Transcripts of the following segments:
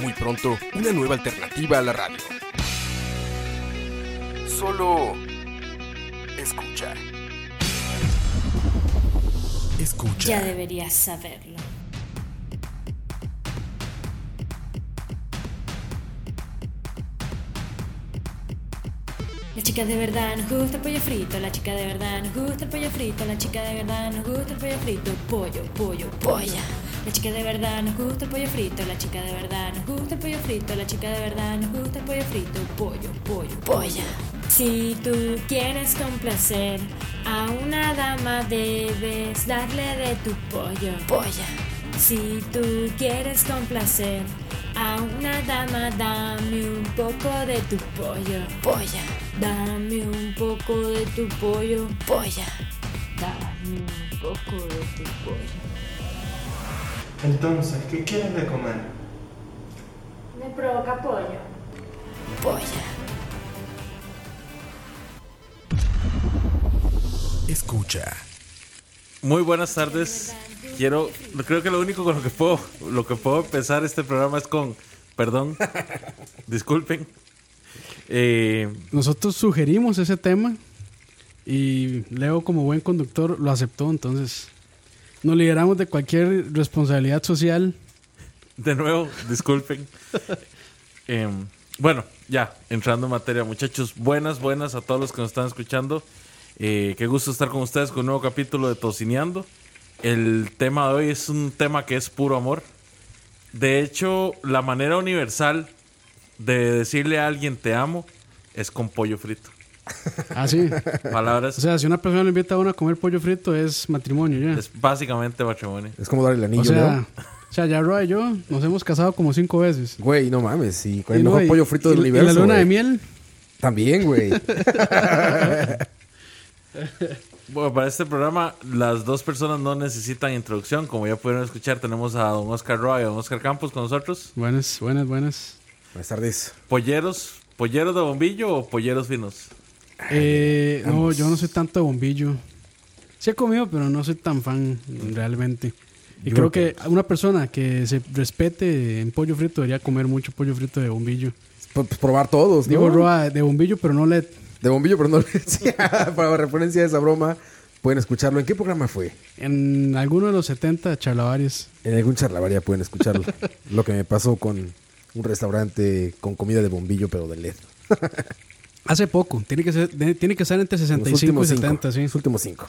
Muy pronto, una nueva alternativa a la radio. Solo escucha. Escucha. Ya deberías saberlo. La chica de verdad nos gusta el pollo frito, la chica de verdad nos gusta el pollo frito, la chica de verdad nos gusta el pollo frito, pollo, pollo, polla. La chica de verdad nos gusta el pollo frito, la chica de verdad nos gusta el pollo frito, la chica de verdad nos gusta el pollo frito, pollo, pollo, polla. Si tú quieres complacer a una dama debes darle de tu pollo, polla. Si tú quieres complacer a una dama dame un poco de tu pollo, polla. Dame un poco de tu pollo, polla. Dame un poco de tu pollo. Entonces, ¿qué quieres de comer? Me provoca pollo. Polla. Escucha. Muy buenas tardes. Quiero, creo que lo único con lo que puedo, lo que puedo empezar este programa es con, perdón, disculpen. Eh, Nosotros sugerimos ese tema y Leo como buen conductor lo aceptó, entonces nos liberamos de cualquier responsabilidad social. de nuevo, disculpen. Em, bueno, ya, entrando en materia, muchachos, buenas, buenas a todos los que nos están escuchando. Eh, qué gusto estar con ustedes con un nuevo capítulo de Tocineando. El tema de hoy es un tema que es puro amor. De hecho, la manera universal de decirle a alguien te amo es con pollo frito. Así. Palabras, Ah, o sea, si una persona le invita a uno a comer pollo frito es matrimonio ya. es básicamente matrimonio. Es como darle el anillo, o sea, ¿no? o sea, ya Roa y yo nos hemos casado como cinco veces. Güey, no mames, sí, con Y el no, mejor y- pollo frito y- del y universo. la luna de miel. También, güey. Bueno, para este programa, las dos personas no necesitan introducción. Como ya pudieron escuchar, tenemos a don Oscar Roa y a don Oscar Campos con nosotros. Buenas, buenas, buenas. Buenas tardes. ¿Polleros? ¿Polleros de bombillo o polleros finos? Eh, no, yo no soy tanto de bombillo. Sí he comido, pero no soy tan fan realmente. Y Yo creo que una persona que se respete en pollo frito debería comer mucho pollo frito de bombillo. Pues, pues probar todos, ¿no? Digo Roa de bombillo, pero no le De bombillo, pero no le decía. Para referencia a esa broma, pueden escucharlo. ¿En qué programa fue? en alguno de los 70 charlavarios. En algún charlavaria pueden escucharlo. Lo que me pasó con un restaurante con comida de bombillo, pero de LED. Hace poco, tiene que ser de- tiene que ser entre Los 65 y últimos cinco. 70, sí. Los últimos cinco.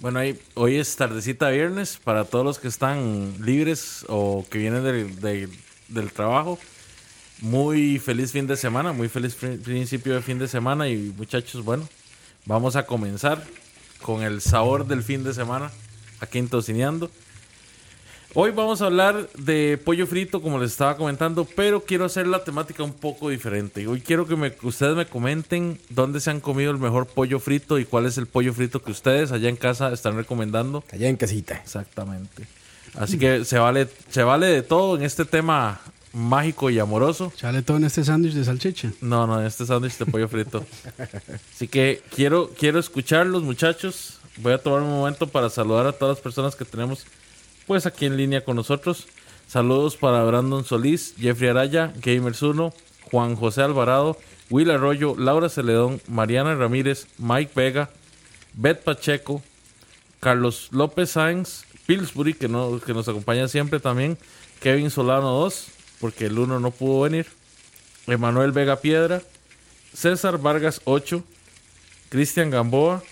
Bueno, ahí, hoy es tardecita viernes para todos los que están libres o que vienen del, del- del trabajo. Muy feliz fin de semana, muy feliz pri- principio de fin de semana y muchachos, bueno, vamos a comenzar con el sabor del fin de semana aquí en Tocineando. Hoy vamos a hablar de pollo frito, como les estaba comentando, pero quiero hacer la temática un poco diferente. Hoy quiero que, me- que ustedes me comenten dónde se han comido el mejor pollo frito y cuál es el pollo frito que ustedes allá en casa están recomendando. Allá en casita. Exactamente. Así que se vale, se vale de todo en este tema mágico y amoroso. Chale todo en este sándwich de salchicha. No, no, en este sándwich de pollo frito. Así que quiero, quiero escucharlos, muchachos. Voy a tomar un momento para saludar a todas las personas que tenemos pues aquí en línea con nosotros. Saludos para Brandon Solís, Jeffrey Araya, Gamers 1, Juan José Alvarado, Will Arroyo, Laura Celedón, Mariana Ramírez, Mike Vega, Beth Pacheco, Carlos López Sáenz, Pillsbury, que, no, que nos acompaña siempre también, Kevin Solano 2, porque el 1 no pudo venir, Emanuel Vega Piedra, César Vargas 8, Cristian Gamboa,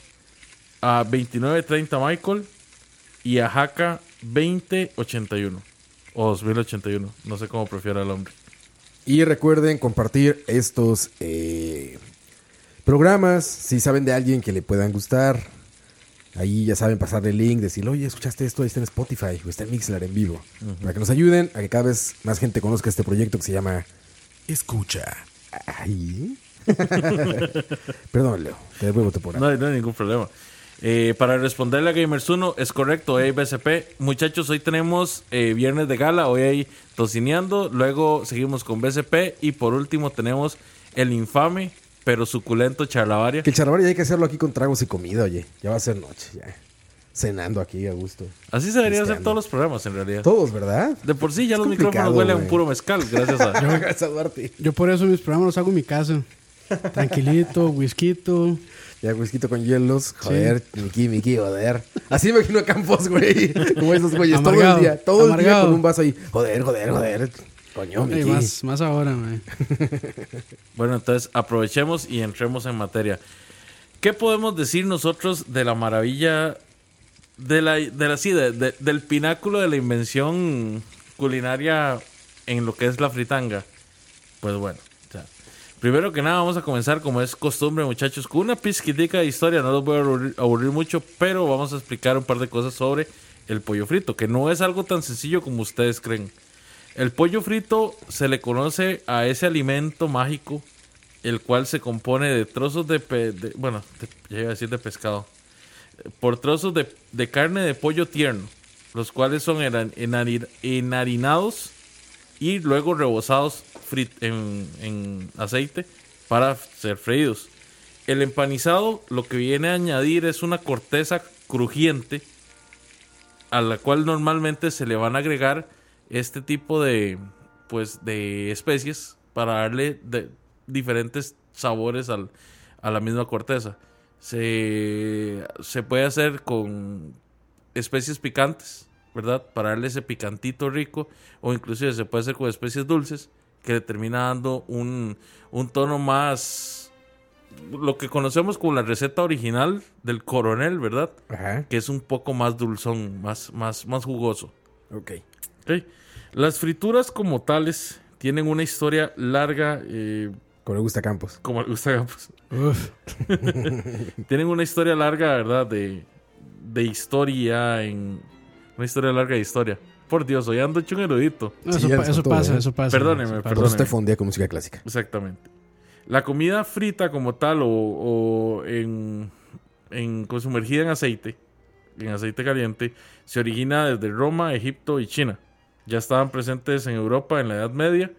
a 2930 Michael y a Jaca 2081 o 2081, no sé cómo prefiera el hombre. Y recuerden compartir estos eh, programas. Si saben de alguien que le puedan gustar, Ahí ya saben pasarle el link, decir, oye, escuchaste esto, ahí está en Spotify o está en Mixler en vivo. Para que nos ayuden a que cada vez más gente conozca este proyecto que se llama Escucha. Ay. Perdón, Leo, te devuelvo No, no hay ningún problema. Eh, para responderle a Gamers 1, es correcto, hoy hay BCP. Muchachos, hoy tenemos eh, viernes de gala, hoy hay tocineando, luego seguimos con BCP y por último tenemos el infame pero suculento charlavaria. Que el charlavar ya hay que hacerlo aquí con tragos y comida, oye. Ya va a ser noche, ya. Cenando aquí a gusto. Así se debería hacer todos los programas en realidad. Todos, ¿verdad? De por sí ya Es los micrófonos huelen a un puro mezcal, gracias a... Gracias a Duarte. Yo por eso mis programas los hago en mi casa. Tranquilito, whisky. Ya whisky con hielos. Joder, Miki, Miki, joder. Así me imagino a Campos, güey. Como esos güeyes. Todo el Amargado, día. Todo el día amargado. con un vaso ahí. Joder, joder, joder. Coño, Miki. más, más ahora, mae. Bueno, entonces aprovechemos y entremos en materia. ¿Qué podemos decir nosotros de la maravilla de la, de la sí, de- de- del pináculo de la invención culinaria en lo que es la fritanga? Pues bueno, primero que nada vamos a comenzar como es costumbre, muchachos, con una pizquitica de historia. No los voy a aburrir, mucho, pero vamos a explicar un par de cosas sobre el pollo frito, que no es algo tan sencillo como ustedes creen. El pollo frito se le conoce a ese alimento mágico, el cual se compone de trozos de, pe- bueno, ya iba a decir de pescado, por trozos de, de carne de pollo tierno, los cuales son enharinados y luego rebozados en, en aceite para ser freídos. El empanizado lo que viene a añadir es una corteza crujiente a la cual normalmente se le van a agregar este tipo de pues de especies para darle diferentes sabores al- a la misma corteza. Se, se puede hacer con especies picantes, ¿verdad? Para darle ese picantito rico o inclusive se puede hacer con especies dulces que le termina dando un, un tono más lo que conocemos como la receta original del coronel, ¿verdad? Ajá. que es un poco más dulzón, más, más, más jugoso. Ok. Ok. Las frituras como tales tienen una historia larga, eh, Como le gusta Campos. como le gusta Campos. Tienen una historia larga, ¿verdad? De, de historia en... Una historia larga de historia. Por Dios, hoy ando hecho un erudito. No, eso, pa- pasa, ¿eh? eso pasa. Perdóneme. Por perdóneme. eso te fundía con música clásica. Exactamente. La comida frita como tal o, o en, en- con sumergida en aceite, en aceite caliente, se origina desde Roma, Egipto y China. Ya estaban presentes en Europa en la Edad Media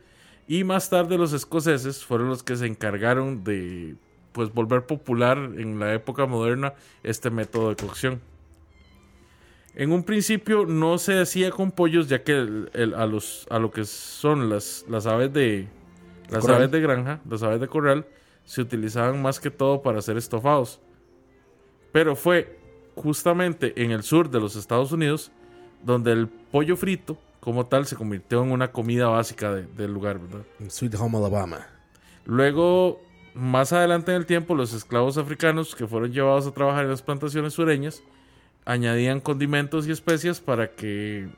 y más tarde los escoceses fueron los que se encargaron de pues volver popular en la época moderna este método de cocción. En un principio no se hacía con pollos ya que el- el- a, los, a lo que son las, las aves de las Corral. aves de granja, las aves de corral, se utilizaban más que todo para hacer estofados. Pero fue justamente en el sur de los Estados Unidos donde el pollo frito como tal se convirtió en una comida básica de- del lugar, ¿verdad? Sweet Home Alabama. Luego, más adelante en el tiempo, los esclavos africanos que fueron llevados a trabajar en las plantaciones sureñas añadían condimentos y especias para que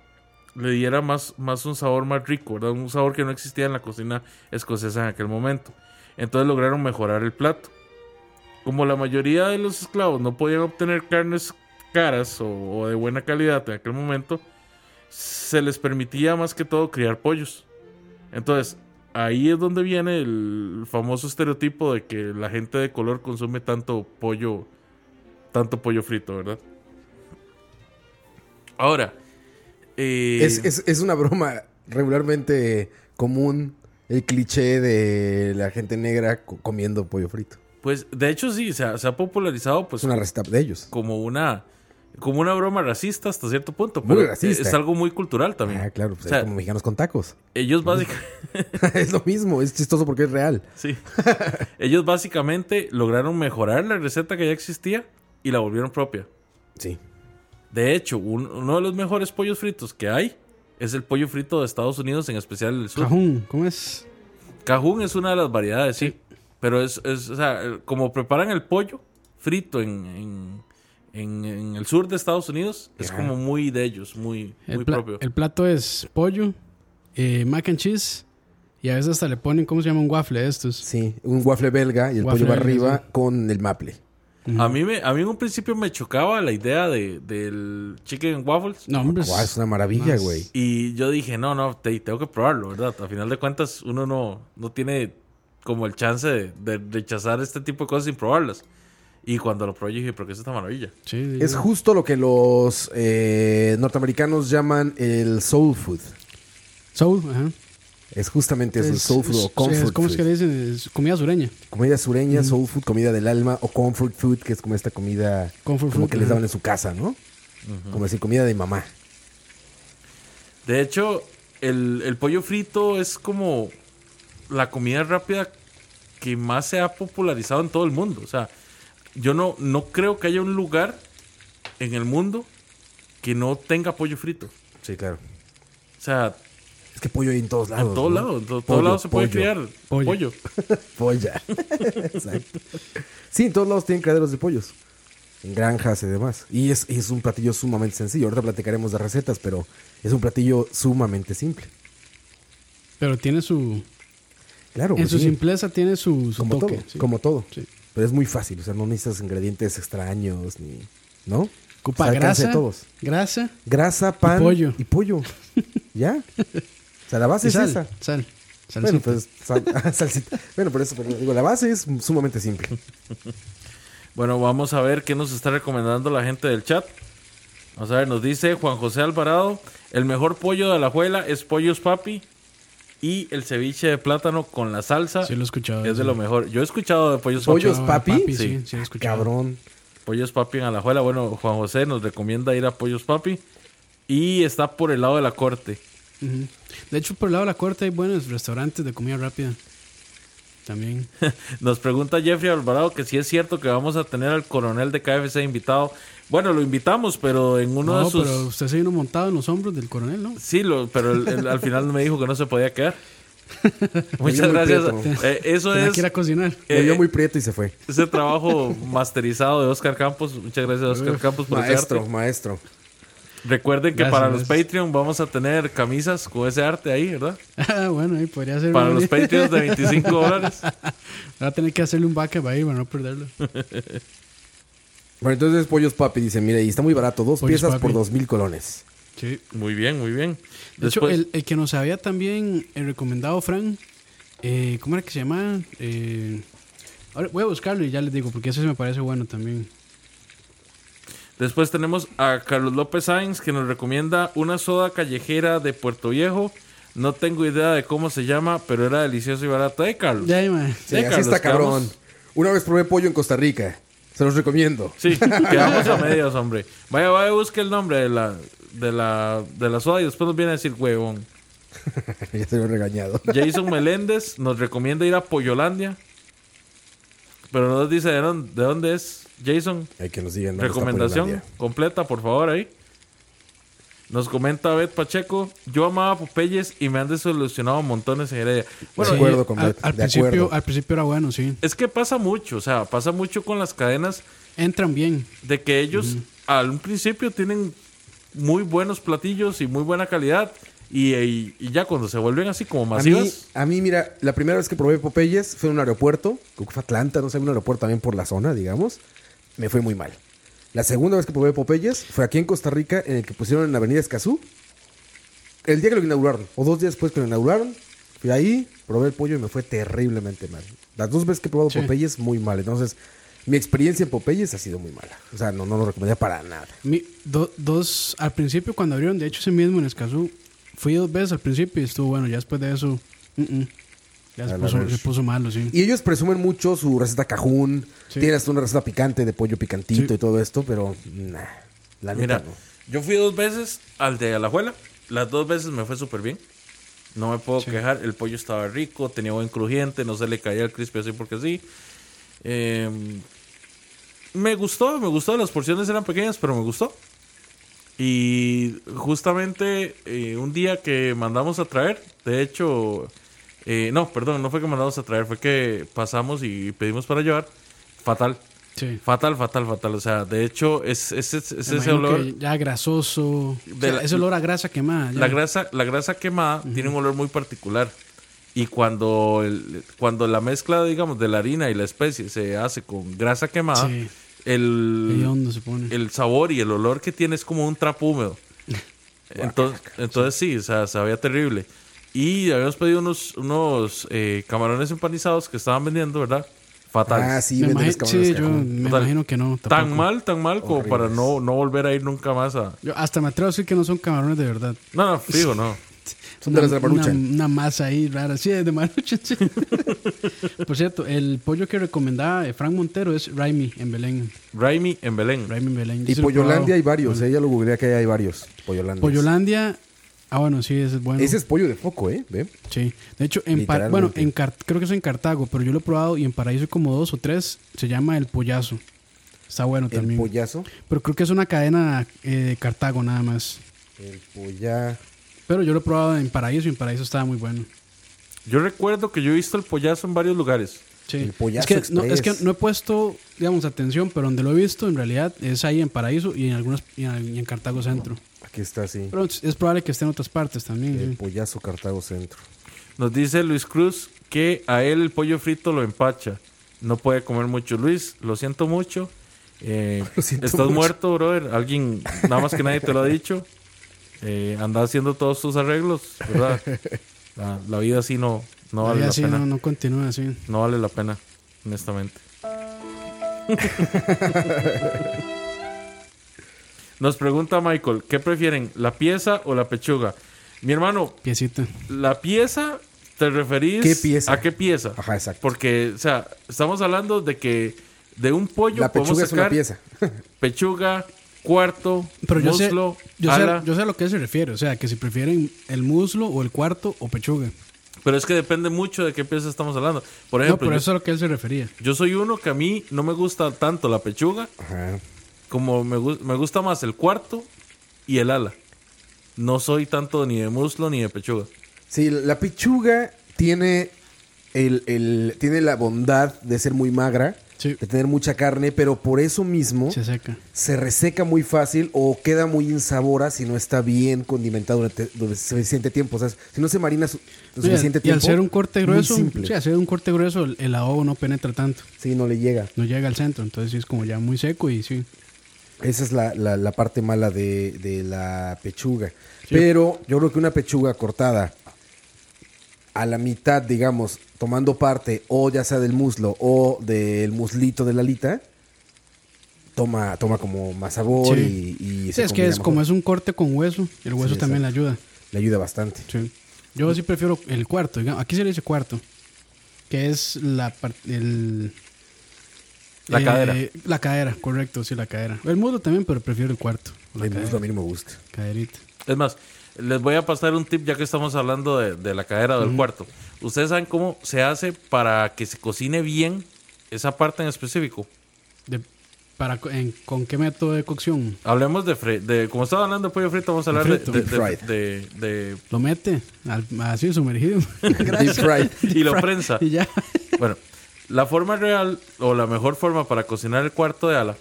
le diera más, más un sabor más rico, ¿verdad? Un sabor que no existía en la cocina escocesa en aquel momento. Entonces lograron mejorar el plato. Como la mayoría de los esclavos no podían obtener carnes caras o, o de buena calidad en aquel momento, se les permitía más que todo criar pollos. Entonces, ahí es donde viene el famoso estereotipo de que la gente de color consume tanto pollo, tanto pollo frito, ¿verdad? Ahora, eh, Es, es, es una broma regularmente común. El cliché de la gente negra co- comiendo pollo frito. pues de hecho sí, se ha, se ha popularizado pues Es una receta de ellos. como una como una broma racista hasta cierto punto, Muy pero racista. es algo muy cultural también. Ah, claro, pues O sea, hay como mexicanos con tacos. ellos básicamente es lo mismo, es chistoso porque es real. Sí. Ellos básicamente lograron mejorar la receta que ya existía y la volvieron propia. Sí. De hecho, un- uno de los mejores pollos fritos que hay es el pollo frito de Estados Unidos, en especial el sur. Cajún, ¿cómo es? Cajún es una de las variedades, sí. Pero es, es, o sea, como preparan el pollo frito en, en, en- en el sur de Estados Unidos, es como muy de ellos, muy, muy El, pla- propio. el plato es pollo, eh, mac and cheese y a veces hasta le ponen, ¿cómo se llama? Un waffle de estos. Sí, un waffle belga y el Waffle pollo va belga, arriba con el maple. A mí, me, a mí en un principio me chocaba la idea de, del chicken waffles. No, hombre. Guau, es una maravilla, güey. Y yo dije, no, no, te- tengo que probarlo, ¿verdad? A final de cuentas, uno no, no tiene como el chance de, de rechazar este tipo de cosas sin probarlas. Y cuando lo probé, yo dije, pero ¿qué es esta maravilla? Sí, sí, Es sí. justo lo que los eh, norteamericanos llaman el soul food. Soul, ajá. Es justamente eso, el Es- soul food es- o comfort es- ¿Cómo es food. que le dicen? Comida sureña. Comida sureña, soul food, comida del alma o comfort food, que es como esta comida Comfort como food, que les daban en su casa, ¿no? Como decir, comida de mamá. De hecho, el, el pollo frito es como la comida rápida que más se ha popularizado en todo el mundo. O sea, yo no, no creo que haya un lugar en el mundo que no tenga pollo frito. Sí, claro. O sea, Es que pollo hay en todos lados. en todos ¿no? lados, en to- todos lados se puede criar Pollo. pollo. Polla. Exacto. Sí, en todos lados tienen criaderos de pollos. En granjas y demás. Y es, y es un platillo sumamente sencillo. Ahorita platicaremos de recetas, pero es un platillo sumamente simple. Pero tiene su. Claro, en pues su sí. simpleza tiene su, su como toque. todo, sí. como todo. Sí. Pero es muy fácil, o sea, no necesitas ingredientes extraños ni, ¿no? Ocupa O sea, grasa. de todos. Grasa Grasa, pan pollo. y pollo. ¿Ya? O sea, la base y es sal. esa. Sal. Bueno, Salsita. pues sal- ah, salsita. Bueno, por eso, pero digo, la base es sumamente simple. Bueno, vamos a ver qué nos está recomendando la gente del chat. Vamos a ver, nos dice Juan José Alvarado, el mejor pollo de la juela es Pollos Papi y el ceviche de plátano con la salsa Sí, lo he escuchado. es de lo mejor. Yo he escuchado de Pollos ¿Pollos Papi. papi? Sí, Sí. sí, lo he escuchado. Cabrón. Pollos Papi en Alajuela. Bueno, Juan José nos recomienda ir a Pollos Papi y está por el lado de la corte. Ujú. De hecho, por el lado de la corte hay buenos restaurantes de comida rápida. También. Nos pregunta Jeffrey Alvarado que si es cierto que vamos a tener al coronel de KFC invitado. Bueno, lo invitamos, pero en uno no, de sus... pero usted se vino montado en los hombros del coronel, ¿no? Sí, lo, pero el- el- al final me dijo que no se podía quedar. Muchas gracias. Eh, eso Tenía es que ir a cocinar. Me Eh, vio muy prieto y se fue. ese trabajo masterizado de Oscar Campos. Muchas gracias, Oscar Campos, por Maestro, maestro. Recuerden que Gracias, para los gracias. Patreon vamos a tener camisas con ese arte ahí, ¿verdad? Ah, bueno, ahí podría ser. Para los Patreons de 25 dólares. Va a tener que hacerle un backup ahí para no perderlo. Bueno, entonces Pollos Papi dice, mire, y está muy barato, dos Pollos piezas Papi. por dos mil colones. Sí. Muy bien, muy bien. De hecho, el, el que nos había también eh, recomendado, Fran, eh, ¿cómo era que se llama? Eh, ahora voy a buscarlo y ya les digo, porque ese me parece bueno también. Después tenemos a Carlos López Sainz que nos recomienda una soda callejera de Puerto Viejo. No tengo idea de cómo se llama, pero era delicioso y barato. ¿Eh, Carlos? Ya. Sí, Sí, así Carlos, está cabrón. quedamos- Una vez probé pollo en Costa Rica. Se los recomiendo. Sí, quedamos a medias, hombre. Vaya, vaya, busque el nombre de la, de la, de la soda y después nos viene a decir huevón. ya lo he regañado. Jason Meléndez nos recomienda ir a Pollolandia. Pero no nos dice de dónde, de dónde es Jason. Hay que nos digan. Recomendación completa, por favor, ahí. Nos comenta Bet Pacheco. Yo amaba Popeyes y me han desilusionado montones en Heredia. Bueno, De acuerdo con al, Bet, al de principio, acuerdo. al principio era bueno, sí. es que pasa mucho, o sea, pasa mucho con las cadenas Entran bien. de que ellos al un principio tienen muy buenos platillos y muy buena calidad y, y- y ya cuando se vuelven así como A mí, masivas, a mí, mira, la primera vez que probé Popeyes fue en un aeropuerto, creo que fue Atlanta, no sé, un aeropuerto también por la zona, digamos. Me fue muy mal. La segunda vez que probé Popeyes fue aquí en Costa Rica, en el que pusieron en la Avenida Escazú. El día que lo inauguraron, o dos días después que lo inauguraron, fui ahí, probé el pollo y me fue terriblemente mal. Las dos veces que he probado Sí. Popeyes, muy mal. Entonces, mi experiencia en Popeyes ha sido muy mala. O sea, no, no lo recomendaría para nada. Mi- do- dos, al principio cuando abrieron, de hecho ese mismo en Escazú, fui dos veces al principio y estuvo bueno, ya después de eso. Ya se puso, se puso malo, sí. Y ellos presumen mucho su receta cajún. Sí. Tienen hasta una receta picante de pollo picantito Sí. y todo esto, pero nah, la neta mira, no. yo fui dos veces al de Alajuela, las dos veces me fue súper bien. No me puedo quejar, el pollo estaba rico, tenía buen crujiente, no se le caía el crispy así porque sí. Eh, me gustó, me gustó, las porciones eran pequeñas, pero me gustó. Y justamente eh, un día que mandamos a traer, de hecho, eh, no, perdón, no fue que mandamos a traer, fue que pasamos y pedimos para llevar. Fatal, Sí. fatal, fatal, fatal. O sea, de hecho, es, es, es- es Me ese olor. que ya grasoso, o De sea, la- ese olor a grasa quemada. ya. La grasa, la grasa quemada tiene un olor muy particular. Y cuando, el- cuando la mezcla, digamos, de la harina y la especie se hace con grasa quemada, Sí. el, se pone. el sabor y el olor que tiene es como un trapo húmedo. Entonces, entonces sí, o sea, sabía terrible. Y habíamos pedido unos, unos eh, camarones empanizados que estaban vendiendo, ¿verdad? Fatales. Ah, sí, me venden imagi- los cabrones sí, yo me Total. imagino que no. tan mal, tan mal como para no, no volver a ir nunca más a... Yo hasta me atrevo a decir que no son camarones de verdad. No, no, fijo, no. Son de las de la una, una masa ahí rara. Sí, de maruchan, sí. Por cierto, el pollo que recomendaba eh, Frank Montero es Raimi en Belén. Raimi en Belén. Raimi en Belén. Yo Y. Pollolandia hay varios, eh, ya lo googleé que hay varios. Pollolandia. Pollolandia. Ah, bueno, sí, ese es bueno. Ese es pollo de foco, ¿eh? ¿Ve? Sí. De hecho, en Par- bueno, en Car- creo que es en Cartago, pero yo lo he probado y en Paraíso hay como dos o tres. Se llama El Pollazo. Está bueno El también. pollazo. Pero creo que es una cadena eh, de Cartago nada más. El polla... Pero yo lo he probado en Paraíso y en Paraíso estaba muy bueno. Yo recuerdo que yo he visto el pollazo en varios lugares. Sí. El Pollazo es, que, no, es que no he puesto, digamos, atención, pero donde lo he visto en realidad es ahí en Paraíso y en algunas y en, y en Cartago Centro. Aquí está, sí. Pero es, probable que esté en otras partes también. El sí. pollazo Cartago Centro. Nos dice Luis Cruz que a él el pollo frito lo empacha. No puede comer mucho. Luis, lo siento mucho. Eh, Lo siento estás mucho. muerto, brother. Alguien, nada más que nadie te lo ha dicho. Eh, anda haciendo todos tus arreglos, ¿verdad? La, la vida así no, no vale la así pena. no, no continúa así. No vale la pena, honestamente. Nos pregunta Michael, ¿qué prefieren, la pieza o la pechuga? Mi hermano, Piecita. la pieza, ¿te referís ¿Qué pieza? a qué pieza? Ajá, exacto. Porque, o sea, estamos hablando de que de un pollo La podemos pechuga es una sacar pieza. pechuga, cuarto, Pero yo sé, muslo, yo, sé, yo sé a lo que se refiere. O sea, que si prefieren el muslo o el cuarto o pechuga. Pero es que depende mucho de qué pieza estamos hablando. Por No, ejemplo, pero yo, eso es a lo que él se refería. yo soy uno que a mí no me gusta tanto la pechuga Ajá. Como me, me gusta más el cuarto y el ala. No soy tanto ni de muslo ni de pechuga. Sí, la pechuga tiene, el, el- tiene la bondad de ser muy magra, Sí. de tener mucha carne, pero por eso mismo Se seca. se reseca muy fácil o queda muy insabora si no está bien condimentado durante, durante suficiente tiempo. O sea, si no se marina su- suficiente y tiempo. al ser un corte grueso, sí, al ser un corte grueso, el, el adobo no penetra tanto. Sí, no le llega. No llega al centro. Entonces sí es como ya muy seco y sí. Esa es la, la- la parte mala de, de la pechuga. Pero yo creo que una pechuga cortada a la mitad, digamos, tomando parte o ya sea del muslo o del muslito de la alita, toma, toma como más sabor Sí. y, y Sí, se es que es como es un corte con hueso, el hueso Sí, también le ayuda. Le ayuda bastante. Sí. Yo sí prefiero el cuarto. digamos. Aquí se le dice cuarto. Que es la parte. El, La eh, cadera. La cadera, correcto, sí, la cadera. El muslo también, pero prefiero el cuarto. La El cadera, muslo a mí no me gusta. caderita. Es más, les voy a pasar un tip ya que estamos hablando de, de la cadera o del cuarto. ¿Ustedes saben cómo se hace para que se cocine bien esa parte en específico? De- para, en- ¿Con qué método de cocción? Hablemos de, fre- de como estaba hablando de pollo frito, vamos a hablar de, frito. de, de- fried. de- de- Lo mete al- así sumergido. Deep fried. y lo prensa. y ya. Bueno, la forma real o la mejor forma para cocinar el cuarto de ala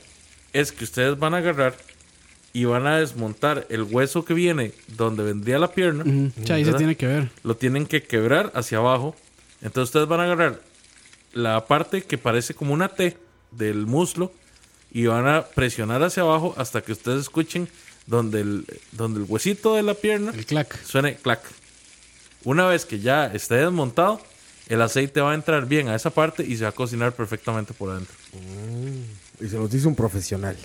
es que ustedes van a agarrar y van a desmontar el hueso que viene donde vendría la pierna. Sí, ahí se tiene que ver. Lo tienen que quebrar hacia abajo. Entonces ustedes van a agarrar la parte que parece como una T del muslo y van a presionar hacia abajo hasta que ustedes escuchen donde el, donde el huesito de la pierna El clac. suene clac. Una vez que ya esté desmontado, el aceite va a entrar bien a esa parte y se va a cocinar perfectamente por adentro. Y se los dice un profesional.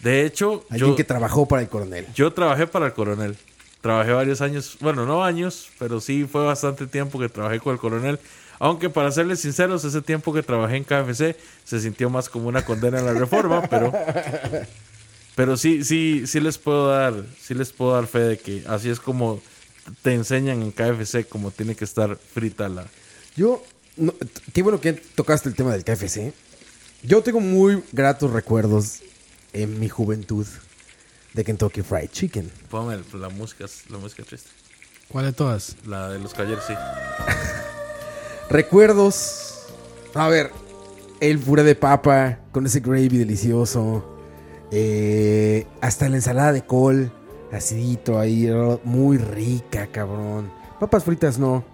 De hecho, Alguien yo, que trabajó para el coronel. yo trabajé para el coronel. Trabajé varios años, bueno, no años, pero sí fue bastante tiempo que trabajé con el coronel. Aunque para serles sinceros, ese tiempo que trabajé en KFC se sintió más como una condena a la reforma, pero pero sí sí sí les puedo dar sí les puedo dar fe de que así es como te enseñan en KFC como tiene que estar frita la Yo, no, qué bueno que tocaste el tema del KFC. Yo tengo muy gratos recuerdos en mi juventud de Kentucky Fried Chicken. Póngame el- la música la música triste. ¿Cuál de todas? La de los caballeros, sí. Recuerdos. A ver, el puré de papa con ese gravy delicioso. eh, hasta la ensalada de col, acidito ahí, muy rica, cabrón. Papas fritas no.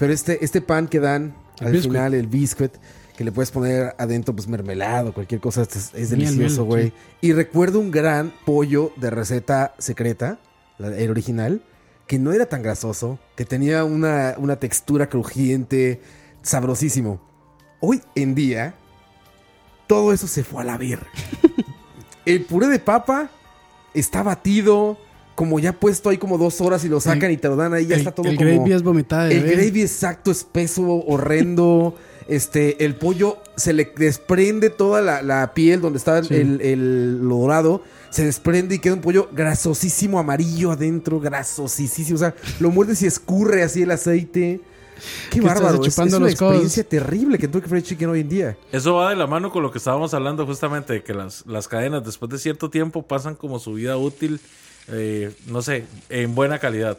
Pero este, este pan que dan El al biscuit. final, el biscuit, que le puedes poner adentro pues mermelado, cualquier cosa, es, delicioso, güey. sí. Y recuerdo un gran pollo de receta secreta, el original, que no era tan grasoso, que tenía una, una textura crujiente, sabrosísimo. Hoy en día, todo eso se fue a la verga. el puré de papa está batido, como ya puesto ahí como dos horas y lo sacan El- y te lo dan ahí, ya el, está todo el como... gravy es vomitada de El bebé. gravy exacto, espeso, horrendo. Este, el pollo se le desprende toda la, la piel donde está Sí. el, el- lo dorado. Se desprende y queda un pollo grasosísimo, amarillo adentro, grasosísimo. O sea, lo muerdes y escurre así el aceite. Qué ¿Qué estás bárbaro. Es, es chupando una los codos? experiencia terrible que Kentucky Fried Chicken hoy en día. Eso va de la mano con lo que estábamos hablando justamente, de que las, las cadenas después de cierto tiempo pasan como su vida útil, eh, no sé, en buena calidad.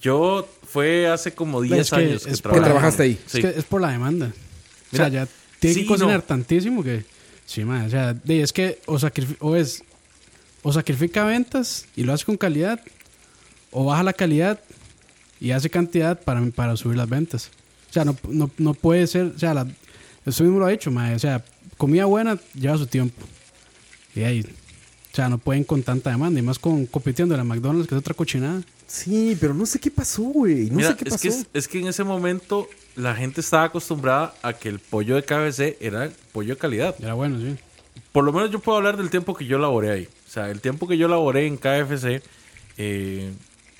Yo fue hace como 10 Es que años que, es por- Que trabajaste ahí. Sí. Es, que es por la demanda. o Mira, sea, ya tiene sí que cocinar no. tantísimo que. Sí, man. O sea, es que o, o es. O sacrifica ventas y lo hace con calidad. O baja la calidad y hace cantidad para, para subir las ventas. O sea, no, no, no puede ser. O sea, la, eso mismo lo ha dicho, man. O sea, comida buena lleva su tiempo. Y ahí. O sea, no pueden con tanta demanda. Y más con compitiendo en la McDonald's, que es otra cochinada. Sí, pero no sé qué pasó, güey. No Mira, sé qué es, pasó. que, es, es que en ese momento la gente estaba acostumbrada a que el pollo de KBC era pollo de calidad. Era bueno, sí. Por lo menos yo puedo hablar del tiempo que yo laboré ahí. O sea, el tiempo que yo laboré en KFC, eh,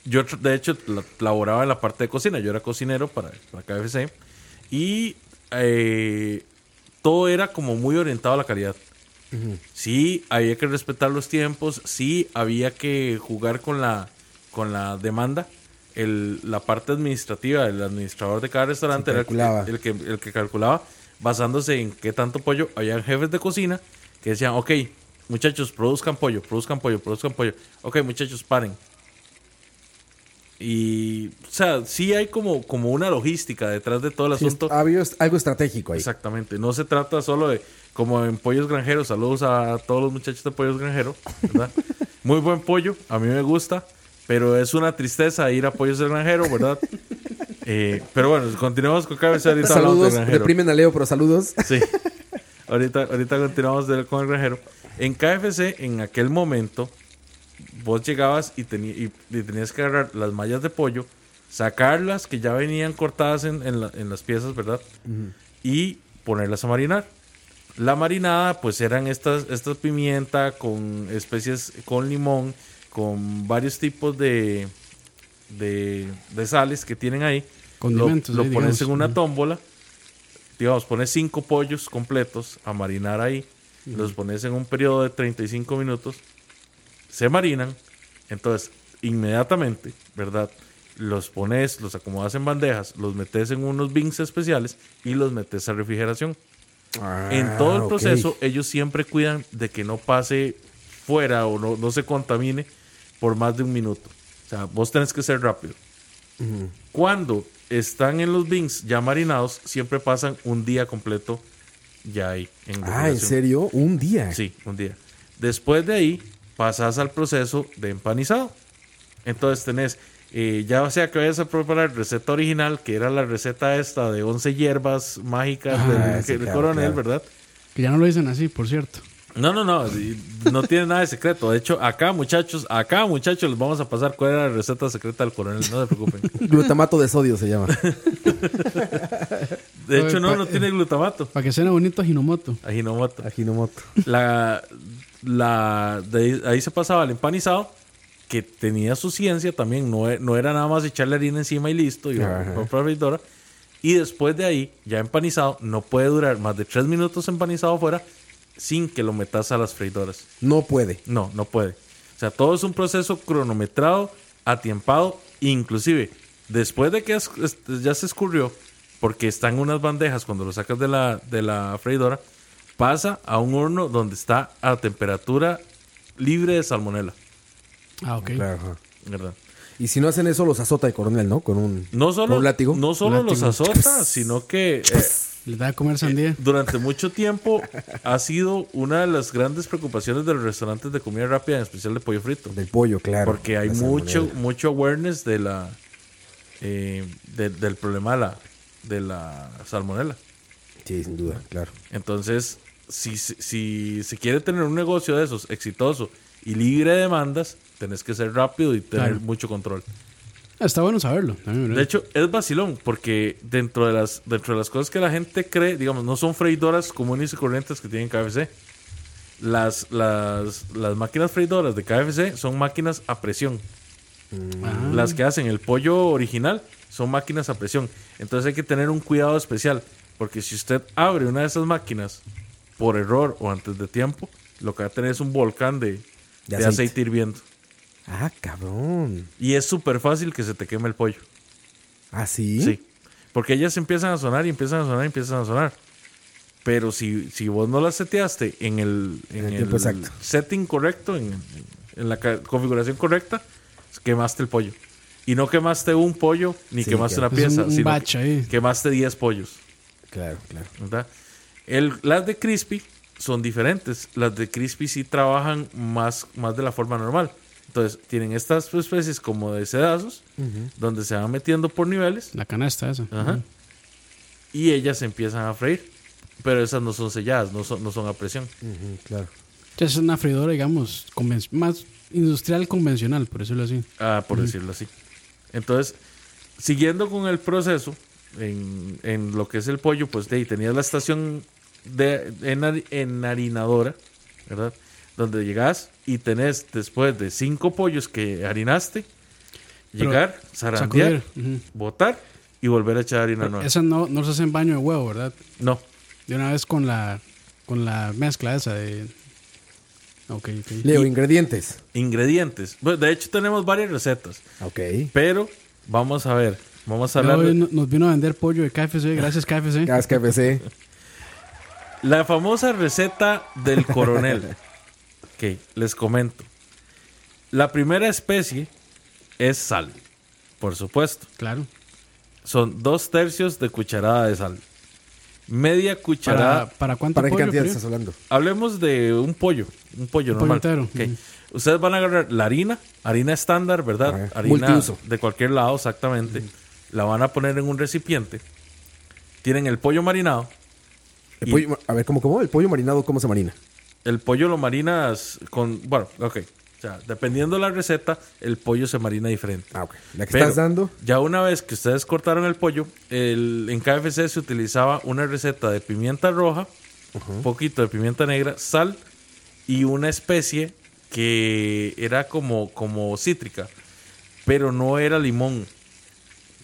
yo de hecho la- laboraba en la parte de cocina. Yo era cocinero para, para KFC. Y eh, todo era como muy orientado a la calidad. Sí, había que respetar los tiempos. Sí, había que jugar con la, con la demanda. El, la parte administrativa, el administrador de cada restaurante era el que- calculaba. el que, el que calculaba basándose en qué tanto pollo. Habían jefes de cocina que decían, ok, muchachos, produzcan pollo, produzcan pollo, produzcan pollo. Ok, muchachos, paren. Y, o sea, sí hay como, como una logística detrás de todo el Sí, asunto. había algo estratégico ahí. Exactamente. No se trata solo de, como en Pollos Granjeros, saludos a todos los muchachos de Pollos Granjeros, ¿verdad? Muy buen pollo, a mí me gusta, pero es una tristeza ir a Pollos del Granjero, ¿verdad? Eh, pero bueno, continuamos con KBC, ahorita Saludos, del reprimen a Leo, pero saludos. Sí. ahorita, ahorita continuamos con el granjero. En KFC, en aquel momento, vos llegabas y, teni- y- y tenías que agarrar las mallas de pollo, sacarlas que ya venían cortadas en, en la- en las piezas, ¿verdad? Y ponerlas a marinar. La marinada, pues eran estas, estas pimienta con especies, con limón, con varios tipos de, de, de sales que tienen ahí. Condimentos, Lo, lo pones digamos. en una tómbola digamos, pones cinco pollos completos a marinar ahí, los pones en un periodo de 35 minutos, se marinan, entonces inmediatamente, ¿verdad? Los pones, los acomodas en bandejas, los metes en unos bins especiales y los metes a refrigeración. En todo el Ah, proceso, ellos siempre cuidan de que no pase fuera o no, no se contamine por más de un minuto. O sea, vos tenés que ser rápido. Cuando están en los bins ya marinados, siempre pasan un día completo ya ahí. En Ah, ¿en serio? Un día. Sí, un día. Después de ahí, pasas al proceso de empanizado. Entonces tenés, eh, ya sea que vayas a preparar receta original, que era la receta esta de 11 hierbas mágicas Ah, del, sí, del claro, coronel, claro. ¿verdad? Que ya no lo dicen así, por cierto. No, no, no, no tiene nada de secreto. De hecho, acá muchachos, acá muchachos les vamos a pasar cuál era la receta secreta del coronel, no se preocupen. Glutamato de sodio se llama. De hecho, no, pa- no tiene glutamato. Para que suene bonito Hinomoto. Ajinomoto. Ajinomoto. La, la, de ahí, ahí se pasaba al empanizado, que tenía su ciencia también, no, no era nada más echarle harina encima y listo, y freidora. Y después de ahí, ya empanizado, no puede durar más de tres minutos empanizado afuera sin que lo metas a las freidoras. No puede. No, no puede. O sea, todo es un proceso cronometrado, atiempado, inclusive después de que es- es- ya se escurrió, porque está en unas bandejas cuando lo sacas de la, de la freidora, pasa a un horno donde está a temperatura libre de salmonela, Ah, ok. Claro. ¿verdad? Y si no hacen eso, los azota el coronel, ¿no? Con un, No solo, con un látigo. no solo los azota, sino que eh, Les da de comer sandía. durante mucho tiempo ha sido una de las grandes preocupaciones de los restaurantes de comida rápida, en especial de pollo frito. Del pollo, claro. Porque hay mucho, mucho awareness de la eh, de- del problema de la, de la salmonela. Sí, sin duda, claro. Entonces, si, si, si se quiere tener un negocio de esos exitoso y libre de demandas, tenés que ser rápido y tener Claro. mucho control. Ah, Está bueno saberlo. De hecho, es vacilón, porque dentro de las dentro de las cosas que la gente cree, digamos, no son freidoras comunes y corrientes que tienen KFC. Las, las, las máquinas freidoras de KFC son máquinas a presión. Ah, Las que hacen el pollo original son máquinas a presión. Entonces hay que tener un cuidado especial, porque si usted abre una de esas máquinas por error o antes de tiempo, lo que va a tener es un volcán de, De de aceite. aceite hirviendo. Ah, cabrón. Y es súper fácil que se te queme el pollo. Ah, sí. Sí. Porque ellas empiezan a sonar y empiezan a sonar y empiezan a sonar. Pero si, si vos no las seteaste en el, en En el el exacto. setting correcto, en, en la configuración correcta, quemaste el pollo. Y no quemaste un pollo ni Sí, quemaste que- una pieza, un- un sino batch que ahí. quemaste 10 pollos. Claro, claro. ¿verdad? El, las de Crispy son diferentes. Las de Crispy sí trabajan más, más de la forma normal. Entonces, tienen estas especies como de sedazos, donde se van metiendo por niveles. La canasta esa. Ajá. Y ellas empiezan a freír. Pero esas no son selladas, no son, no son a presión. Ujú, claro. Es una freidora, digamos, más industrial convencional, por decirlo así. Ah, por decirlo así. Entonces, siguiendo con el proceso, en, en lo que es el pollo, pues de ahí tenías la estación de enar- enharinadora, ¿verdad? Donde llegas y tenés, después de cinco pollos que harinaste, Pero llegar, zarandear, botar y volver a echar harina nueva. Esa no, no se hace en baño de huevo, ¿verdad? No, De una vez con la, con la mezcla esa de... Ok, ok. Leo, ingredientes. ingredientes. Bueno, de hecho, tenemos varias recetas, Ok. pero vamos a ver. Vamos a hablar. no- nos vino a vender pollo de KFC. Gracias, KFC. Gas KFC. La famosa receta del coronel. ok, les comento. La primera especie es sal, por supuesto. Claro. Son dos tercios de cucharada de sal. Media ¿Para, cucharada. ¿para cuánto ¿Para qué pollo, cantidad frío? estás hablando? Hablemos de un pollo. Un pollo Un pollo normal. entero. Ok. Ujú. Ustedes van a agarrar la harina, harina estándar, ¿verdad? Harina Multiuso. de cualquier lado, exactamente. La van a poner en un recipiente. Tienen el pollo marinado. El Y- pollo- a ver, ¿cómo, cómo? ¿El pollo marinado cómo se marina? El pollo lo marinas con. Bueno, ok. O sea, dependiendo de la receta, el pollo se marina diferente. Ah, ok. La que Pero estás dando. Ya una vez que ustedes cortaron el pollo, el, en KFC se utilizaba una receta de pimienta roja, un poquito de pimienta negra, sal y una especie que era como, como cítrica, pero no era limón.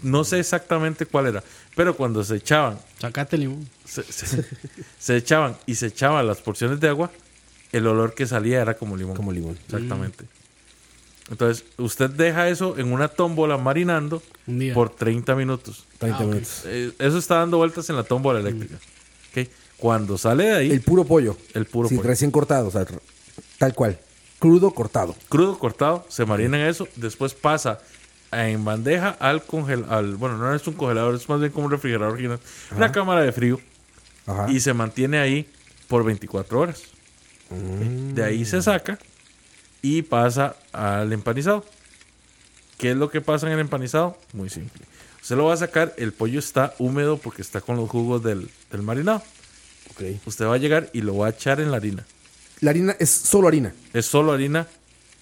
No sé exactamente cuál era, pero cuando se echaban, Sacate limón. se, se- se echaban y se echaban las porciones de agua, el olor que salía era como limón. Como limón. Exactamente. Entonces, usted deja eso en una tómbola marinando Un día. por 30 minutos. 30 Ah, minutos. Eh, eso está dando vueltas en la tómbola eléctrica. ¿Ok? Cuando sale de ahí, El el, puro pollo. puro Sí, pollo. recién cortado, o sea, tal cual. Crudo cortado. crudo cortado, se marina en eso, después pasa en bandeja al congelador. Bueno, no es un congelador, es más bien como un refrigerador original. Una cámara de frío. Ajá. Y se mantiene ahí por 24 horas. Mm. De ahí se saca y pasa al empanizado. ¿Qué es lo que pasa en el empanizado? Muy simple. Usted lo va a sacar, el pollo está húmedo porque está con los jugos del, del marinado. Ok. Usted va a llegar y lo va a echar en la harina. La harina es solo harina. Es solo harina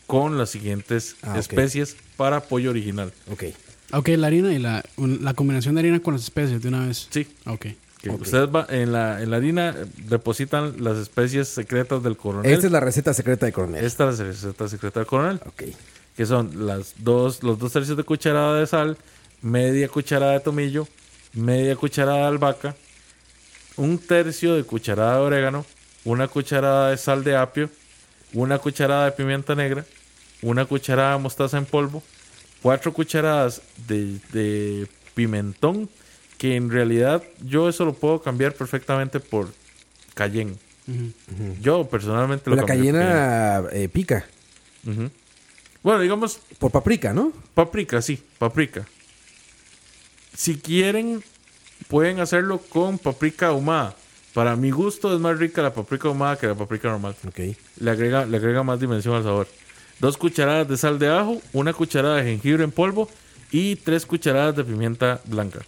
con las siguientes Ah, especies para pollo original. Ok. Ok, la harina y la, la combinación de harina con las especies de una vez. Sí. Ok. Que Ok. Ustedes va, en, la, en la harina eh, depositan las especies secretas del coronel. Esta es la receta secreta de Coronel. Esta es la receta secreta del coronel. Ok. que son las dos, los dos tercios de cucharada de sal, media cucharada de tomillo, media cucharada de albahaca, un tercio de cucharada de orégano, una cucharada de sal de apio, una cucharada de pimienta negra, una cucharada de mostaza en polvo, cuatro cucharadas de, de pimentón, que en realidad yo eso lo puedo cambiar perfectamente por cayenne. Yo personalmente lo La cayena eh, pica. Bueno, digamos Por paprika, ¿no? Paprika, sí, paprika. Si quieren, pueden hacerlo con paprika ahumada. Para mi gusto es más rica la paprika ahumada que la paprika normal. Ok. Le agrega, le agrega más dimensión al sabor. Dos cucharadas de sal de ajo, una cucharada de jengibre en polvo y tres cucharadas de pimienta blanca.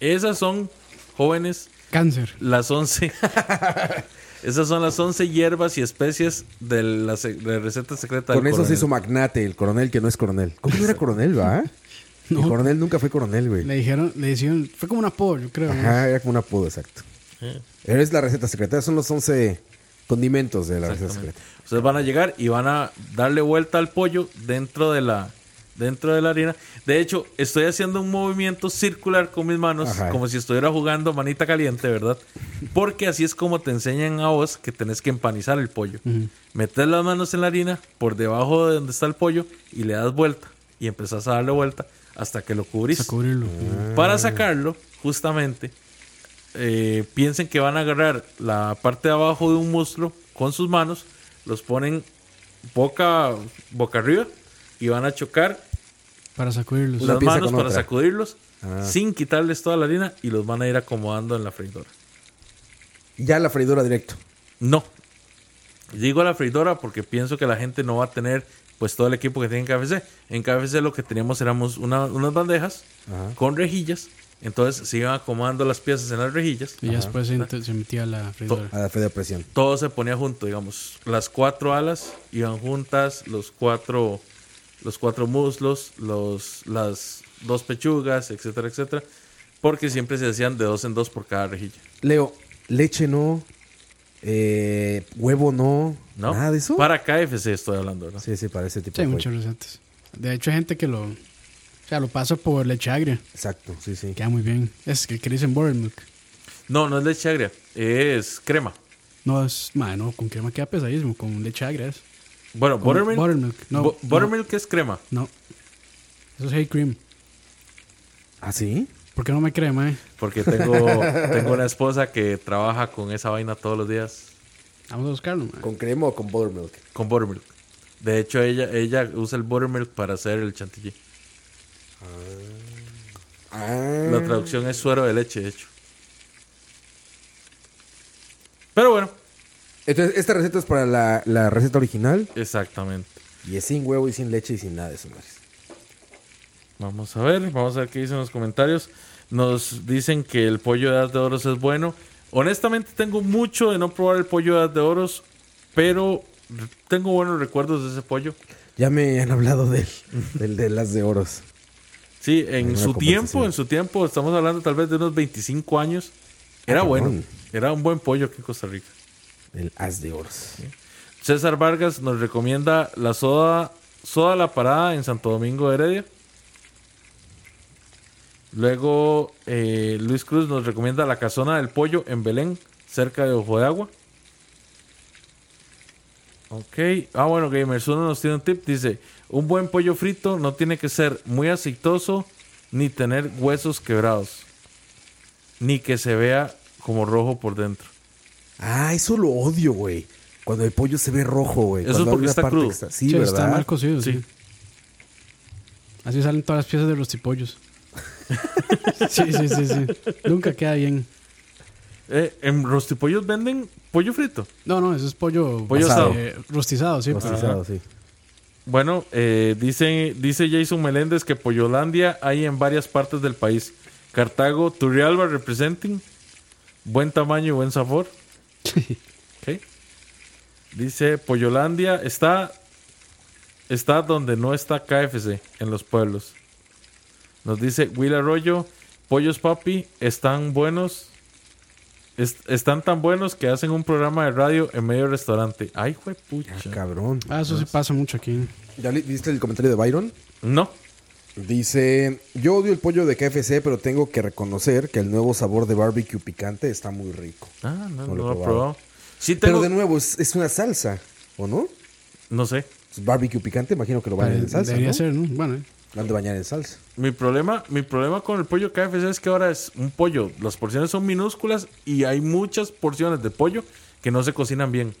Esas son, jóvenes, Cáncer. las 11. Esas son las 11 hierbas y especies de la, se- de receta secreta Con del eso se coronel. hizo magnate, el coronel que no es coronel. ¿Cómo no era coronel, va? No. El coronel nunca fue coronel, güey. Le dijeron, le hicieron, fue como un apodo, yo creo. ¿no? Ajá, era como un apodo, exacto. Es la receta secreta, son los 11 condimentos de la receta secreta. Ustedes van a llegar y van a darle vuelta al pollo dentro de la dentro de la harina. De hecho, estoy haciendo un movimiento circular con mis manos, Ajá. como si estuviera jugando manita caliente, ¿verdad? Porque así es como te enseñan a vos que tenés que empanizar el pollo. Metes las manos en la harina por debajo de donde está el pollo y le das vuelta y empezás a darle vuelta hasta que lo cubrís. A cubrirlo. Para sacarlo, justamente, eh, piensen que van a agarrar la parte de abajo de un muslo con sus manos, los ponen boca, boca arriba y van a chocar Para sacudirlos. Una las pieza manos con para otra. sacudirlos Ah. sin quitarles toda la harina y los van a ir acomodando en la freidora. Ya la freidora directo. No. Digo la freidora porque pienso que la gente no va a tener pues todo el equipo que tiene en KFC. En KFC lo que teníamos éramos una- unas bandejas Ajá. con rejillas. Entonces se iban acomodando las piezas en las rejillas. Y ya después se, int- se metía a la freidora. A la fe de presión. todo se ponía junto, digamos. Las cuatro alas iban juntas, los cuatro, los cuatro muslos, los, las dos pechugas, etcétera, etcétera. Porque siempre se hacían de dos en dos por cada rejilla. Leo, leche no, eh, huevo no, ¿No? nada de eso. Para KFC estoy hablando, ¿verdad? Sí, sí, para ese tipo Sí, hay de muchas pollo. recetas. De hecho, hay gente que lo. O sea, lo pasa por leche agria. Exacto, sí, sí. Queda muy bien. Es que, que dicen buttermilk. No, no es leche agria, es crema. No, es. Madre, no, con crema queda pesadísimo. Con leche agria es. Bueno, buttermilk. buttermilk, no, bu- no. buttermilk es crema. No. Eso es hay cream. ¿Ah, sí? ¿Por qué no me cree, mae? Porque tengo, tengo una esposa que trabaja con esa vaina todos los días Vamos a buscarlo, mae. ¿Con crema o con buttermilk? con buttermilk. De hecho, ella, ella usa el buttermilk para hacer el chantilly. Ah, La traducción es suero de leche, de hecho. Pero bueno, Entonces, esta receta es para la, la receta original exactamente. y es sin huevo y sin leche y sin nada de eso. Vamos a ver, vamos a ver qué dicen los comentarios. Nos dicen que el pollo de As de Oros es bueno. Honestamente tengo mucho de no probar el pollo de As de Oros, pero tengo buenos recuerdos de ese pollo. Ya me han hablado del, del de las de oros. Sí, en su tiempo, en su tiempo, estamos hablando tal vez de unos 25 años. Era Ah, bueno, era un buen pollo aquí en Costa Rica. El as de oros. César Vargas nos recomienda la soda, soda La Parada en Santo Domingo de Heredia. Luego eh, Luis Cruz nos recomienda la casona del pollo en Belén, cerca de Ojo de Agua. Ok. Ah, bueno, Gamers uno nos tiene un tip. Dice, un buen pollo frito no tiene que ser muy aceitoso ni tener huesos quebrados. Ni que se vea como rojo por dentro. Ah, eso lo odio, güey. Cuando el pollo se ve rojo, güey. Eso es Cuando porque está parte crudo. que está- Sí, Sí, está mal cocido, sí. Sí. Así salen todas las piezas de los tipollos. sí, sí, sí, sí. Nunca queda bien. Eh, en Rostipollos venden pollo frito. No, no, eso es pollo, Pollo asado. eh, rostizado, sí. Rostizado, sí. Bueno, eh, dice, dice Jason Meléndez que Pollolandia hay en varias partes del país. Cartago, Turrialba representing. Buen tamaño y buen sabor. Ok. Dice Pollolandia está, está donde no está KFC, en los pueblos. Nos dice Will Arroyo, Pollos Papi están buenos. est- están tan buenos que hacen un programa de radio en medio del restaurante. Ay, fue pucha. Ah, cabrón. Ah, eso sí pasa mucho aquí. ¿Ya viste el comentario de Byron? No. Dice, yo odio el pollo de KFC, pero tengo que reconocer que el nuevo sabor de barbecue picante está muy rico. Ah, no, No lo he probado. probado. Sí Pero de nuevo, es, es una salsa, ¿o no? no sé. Es barbecue picante, imagino que lo bañan en salsa, Debería ¿no? ser, ¿no? Bueno, eh. Lo han de bañar en salsa. Mi problema, mi problema con el pollo KFC es que ahora es un pollo. Las porciones son minúsculas y hay muchas porciones de pollo que no se cocinan bien.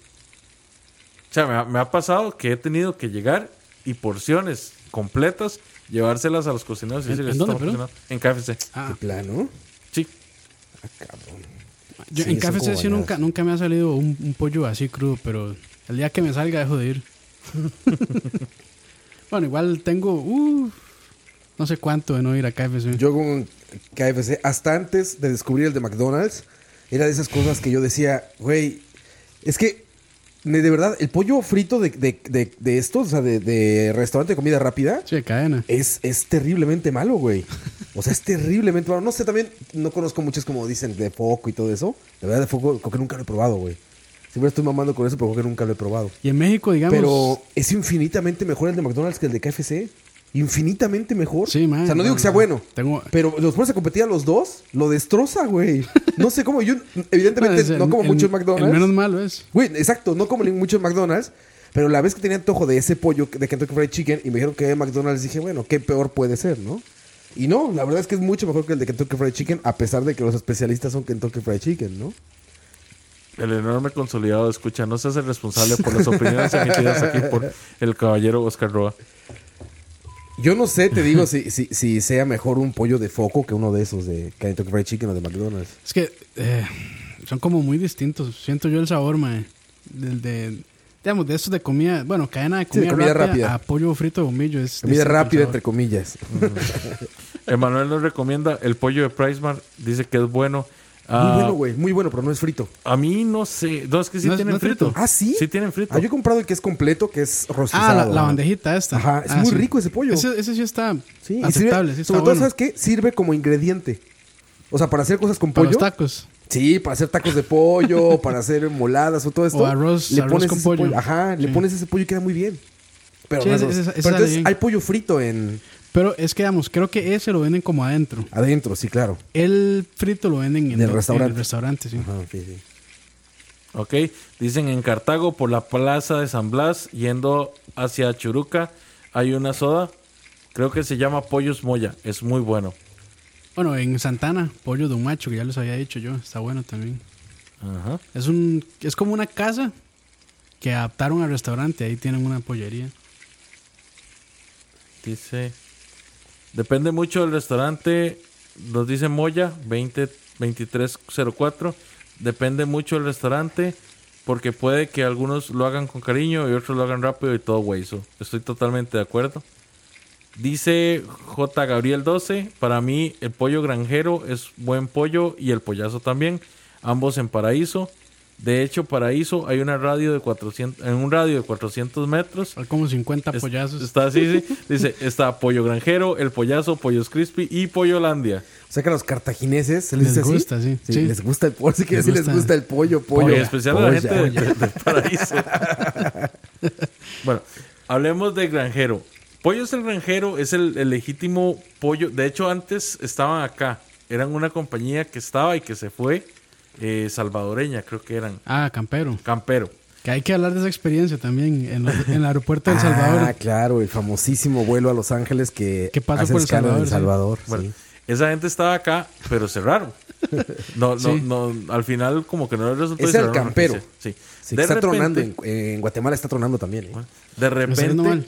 O sea, me ha, me ha pasado que he tenido que llegar y porciones completas llevárselas a los cocineros y ¿En- en dónde, "Esto no perdón? funciona". En KFC. Ah, ¿De plano? Sí. Ah, cabrón. yo Sí, en KFC sí nunca, nunca me ha salido un, un pollo así crudo, pero el día que me salga dejo de ir. bueno, igual tengo, uh, no sé cuánto de no ir a KFC. Yo con KFC, hasta antes de descubrir el de McDonald's, era de esas cosas que yo decía, güey, es que de de verdad, el pollo frito de, de, de, de estos, o sea, de, de restaurante de comida rápida, Sí, de cadena. es, es terriblemente malo, güey. O sea, es terriblemente malo. No sé, también no conozco muchos como dicen de foco y todo eso. De verdad, de foco, creo que nunca lo he probado, güey. Siempre estoy mamando con eso, pero creo que nunca lo he probado. Y en México, digamos. Pero es infinitamente mejor el de McDonald's que el de KFC. Infinitamente mejor. Sí, man. O sea, no digo que sea bueno. Tengo- Pero los pones a competir a los dos, lo destroza, güey. No sé cómo. Yo, evidentemente, el- no como el- mucho en McDonald's. El menos malo es. Güey, exacto, no como mucho en McDonald's. Pero la vez que tenía antojo de ese pollo de Kentucky Fried Chicken y me dijeron que era McDonald's, dije, bueno, qué peor puede ser, ¿no? Y no, la verdad es que es mucho mejor que el de Kentucky Fried Chicken, a pesar de que los especialistas son Kentucky Fried Chicken, ¿no? El enorme consolidado escucha, no se hace responsable por las opiniones emitidas aquí por el caballero Oscar Roa. Yo no sé, te digo, si, si, si sea mejor un pollo de foco que uno de esos de Kentucky Fried Chicken o de McDonald's. Es que eh, son como muy distintos. Siento yo el sabor, mae. Del de. Digamos, de estos de comida. Bueno, cadena de Sí, comida, de comida rápida, rápida. a pollo frito de bombillo. Es Comida rápida, entre comillas. Emanuel nos recomienda el pollo de Pricemark, dice que es bueno. Ah, Muy bueno, güey, muy bueno, pero no es frito. A mí no sé, no, es que sí No es- tienen no frito. frito. ¿Ah, sí? Sí tienen frito. Ah, yo he comprado el que es completo, que es Ah, rostizado. la, la bandejita esta. Ajá, es Ah, muy sí. rico ese pollo. Ese, ese sí está Sí, aceptable. sirve- sí está sobre todo. ¿sabes qué? Sirve como ingrediente. O sea, para hacer cosas con Para pollo. los tacos. Sí, para hacer tacos de pollo, para hacer moladas o todo esto. O arroz- arroz con ese pollo. Ajá, le pones ese pollo y queda muy bien. Pero, Sí, no, ese- ese- Pero entonces bien. hay pollo frito en Pero es que, digamos, creo que ese lo venden como adentro. adentro, sí, claro. El frito lo venden en, En el restaurante. en el restaurante, sí. Ajá, sí, sí. Ok, dicen en Cartago por la plaza de San Blas, yendo hacia Churuca, hay una soda, creo que se llama Pollos Moya, es muy bueno. Bueno, en Santana, pollo de un macho, que ya les había dicho yo. Está bueno también. Ajá. Es un es como una casa que adaptaron al restaurante. Ahí tienen una pollería. Dice, depende mucho del restaurante, nos dice Moya, 20, 2304, depende mucho del restaurante, porque puede que algunos lo hagan con cariño y otros lo hagan rápido y todo hueso. Estoy totalmente de acuerdo. Dice J. Gabriel 12, para mí el pollo granjero es buen pollo y el pollazo también, ambos en Paraíso. De hecho, Paraíso hay una radio de 400, en un radio de 400 metros. Hay como 50 Es- pollazos. Está así, sí. Dice, está pollo granjero, el pollazo, pollos crispy y pollo landia. O sea que a los cartagineses se les, Les dice así. gusta, sí. Sí. Les gusta el pollo. Sí que Les sí les gusta. gusta el pollo, pollo. en especial a la gente de, de- de paraíso. bueno, hablemos de granjero. Pollos el granjero es el, el legítimo pollo. De hecho, antes estaban acá. Eran una compañía que estaba y que se fue. Eh, salvadoreña, creo que eran. Ah, campero. Campero. Que hay que hablar de esa experiencia también en, los- en el aeropuerto de El Ah, Salvador. claro, el famosísimo vuelo a Los Ángeles que Que pasa hace por El escala en El Salvador, sí. Salvador. Bueno, sí. esa gente estaba acá, pero cerraron. No, no, Sí. no, al final como que no les resultó. Es el campero. Sí. Sí, de está repente, tronando. En, en Guatemala está tronando también. ¿eh? de repente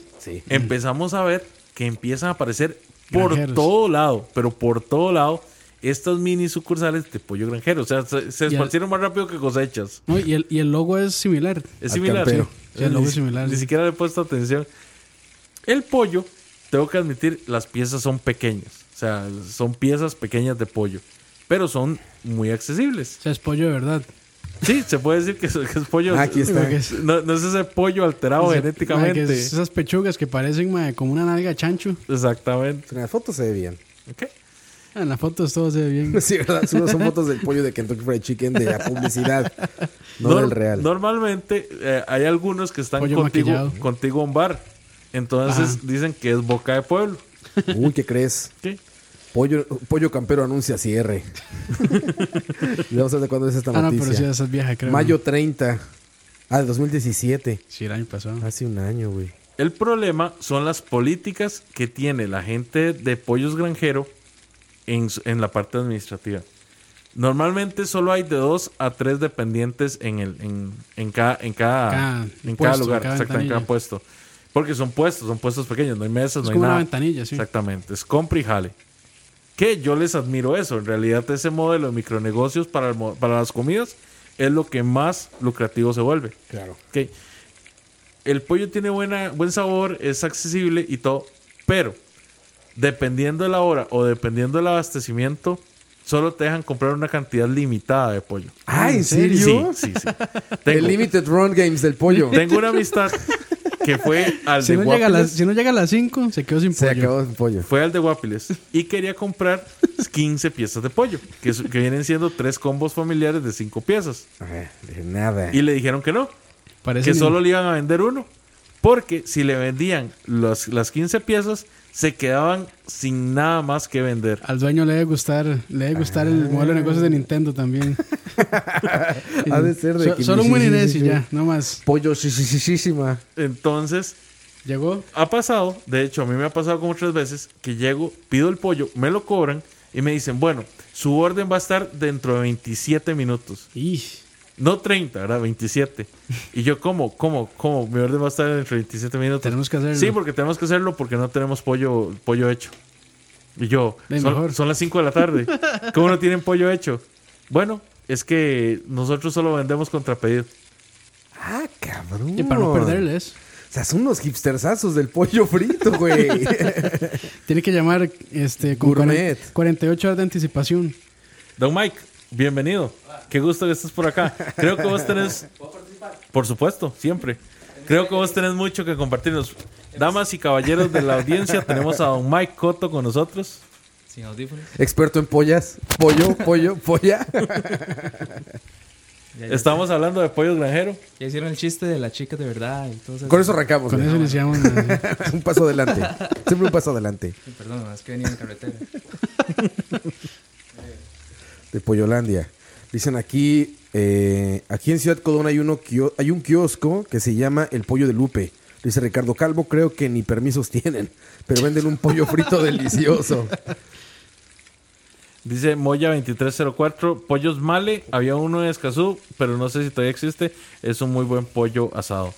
empezamos a ver que empiezan a aparecer por Granjeros. todo lado, pero por todo lado, estas mini sucursales de pollo granjero. O sea, se, se el- esparcieron más rápido que cosechas. No, y, el, y el logo es similar. Es similar. Sí, el logo ni, es similar, Ni sí. siquiera le he puesto atención. El pollo, tengo que admitir, las piezas son pequeñas. O sea, son piezas pequeñas de pollo. Pero son muy accesibles. O sea, es pollo de verdad. Sí, se puede decir que es, que es pollo. Ah, aquí está. No, no es ese pollo alterado Ese- genéticamente. es esas pechugas que parecen como una nalga chancho. Exactamente. En las fotos se ve bien. Ok. En las fotos todo se ve bien. Sí, ¿verdad? Solo son fotos del pollo de Kentucky Fried Chicken de la publicidad, no Nor- del real. Normalmente eh, hay algunos que están Pollo contigo, maquillado. contigo en bar. Entonces Ajá. dicen que es boca de pueblo. Uy, ¿qué crees? ¿Qué? Pollo, pollo campero anuncia cierre. Vamos a ver cuándo es esta Ah, no, noticia. pero sí, esa es vieja, creo. Mayo 30. Ah, de 2017. Sí, el año pasado. Hace un año, güey. El problema son las políticas que tiene la gente de pollos granjero en, en la parte administrativa. Normalmente solo hay de dos a tres dependientes en, el, en, en cada, en cada, Cada en puesto, cada lugar, cada exacto, en cada puesto. Porque son puestos, son puestos pequeños, no hay mesas, Es no hay como una nada. ventanilla, sí. Exactamente, es compra y jale. Que yo les admiro eso. En realidad, ese modelo de micronegocios para, el para las comidas es lo que más lucrativo se vuelve. Claro. Ok. El pollo tiene buena, buen sabor, es accesible y todo, pero dependiendo de la hora o dependiendo del abastecimiento, solo te dejan comprar una cantidad limitada de pollo. Ah, ¿en Sí, serio? sí, sí. El Tengo, Limited Run Games del pollo. tengo una amistad que fue al Si de no, llega a las, Guapiles. si no llega a las 5, se quedó sin Se pollo. acabó el pollo. Fue al de Guapiles y quería comprar 15 piezas de pollo, que, vienen siendo tres combos familiares de 5 piezas. De nada. Y le dijeron que no, Parece que ni- solo le iban a vender uno. Porque si le vendían los- las 15 piezas, se quedaban sin nada más que vender. Al dueño le debe gustar, le debe gustar el modelo de negocios de Nintendo también. Ha de ser de So- que- solo un buen Inés y ya, no más. Pollo, sí, sí, sí, sí, sí, ma. Entonces, Llegó. ha pasado, de hecho, a mí me ha pasado como tres veces que llego, pido el pollo, me lo cobran y me dicen, bueno, su orden va a estar dentro de 27 minutos. No 30, ¿verdad? 27. Y yo, ¿cómo? ¿Cómo? ¿Cómo? Mi orden va a estar dentro de 27 minutos. tenemos que hacerlo. Sí, porque tenemos que hacerlo porque no tenemos pollo, pollo hecho. Y yo, son, las 5 de la tarde. ¿Cómo no tienen pollo hecho? Bueno, es que nosotros solo vendemos contra pedido. Ah, cabrón. Y para no perderles, O sea, son unos hipstersazos del pollo frito, güey. tiene que llamar este, con Gourmet. 40 48 horas de anticipación. Don Mike, bienvenido. Qué gusto que estés por acá. Creo que vos tenés. Por supuesto, siempre. Creo que vos tenés mucho que compartirnos. Damas y caballeros de la audiencia, tenemos a Don Mike Coto con nosotros. Sin audífonos. Experto en pollas. Pollo, pollo, polla. Ya, ya- Estamos hablando de pollo granjero. ya hicieron el chiste de las chicas de verdad y todo eso. Con eso arrancamos. Con eso iniciamos. un paso adelante. Siempre un paso adelante. Perdón, es que venía en carretera. De Pollolandia. Dicen aquí, eh, aquí en Ciudad Codón hay, uno hay un kiosco que se llama El Pollo de Lupe. Dice Ricardo Calvo, creo que ni permisos tienen, pero venden un pollo frito delicioso. Dice Moya 2304, pollos male, había uno en Escazú, pero no sé si todavía existe. Es un muy buen pollo asado.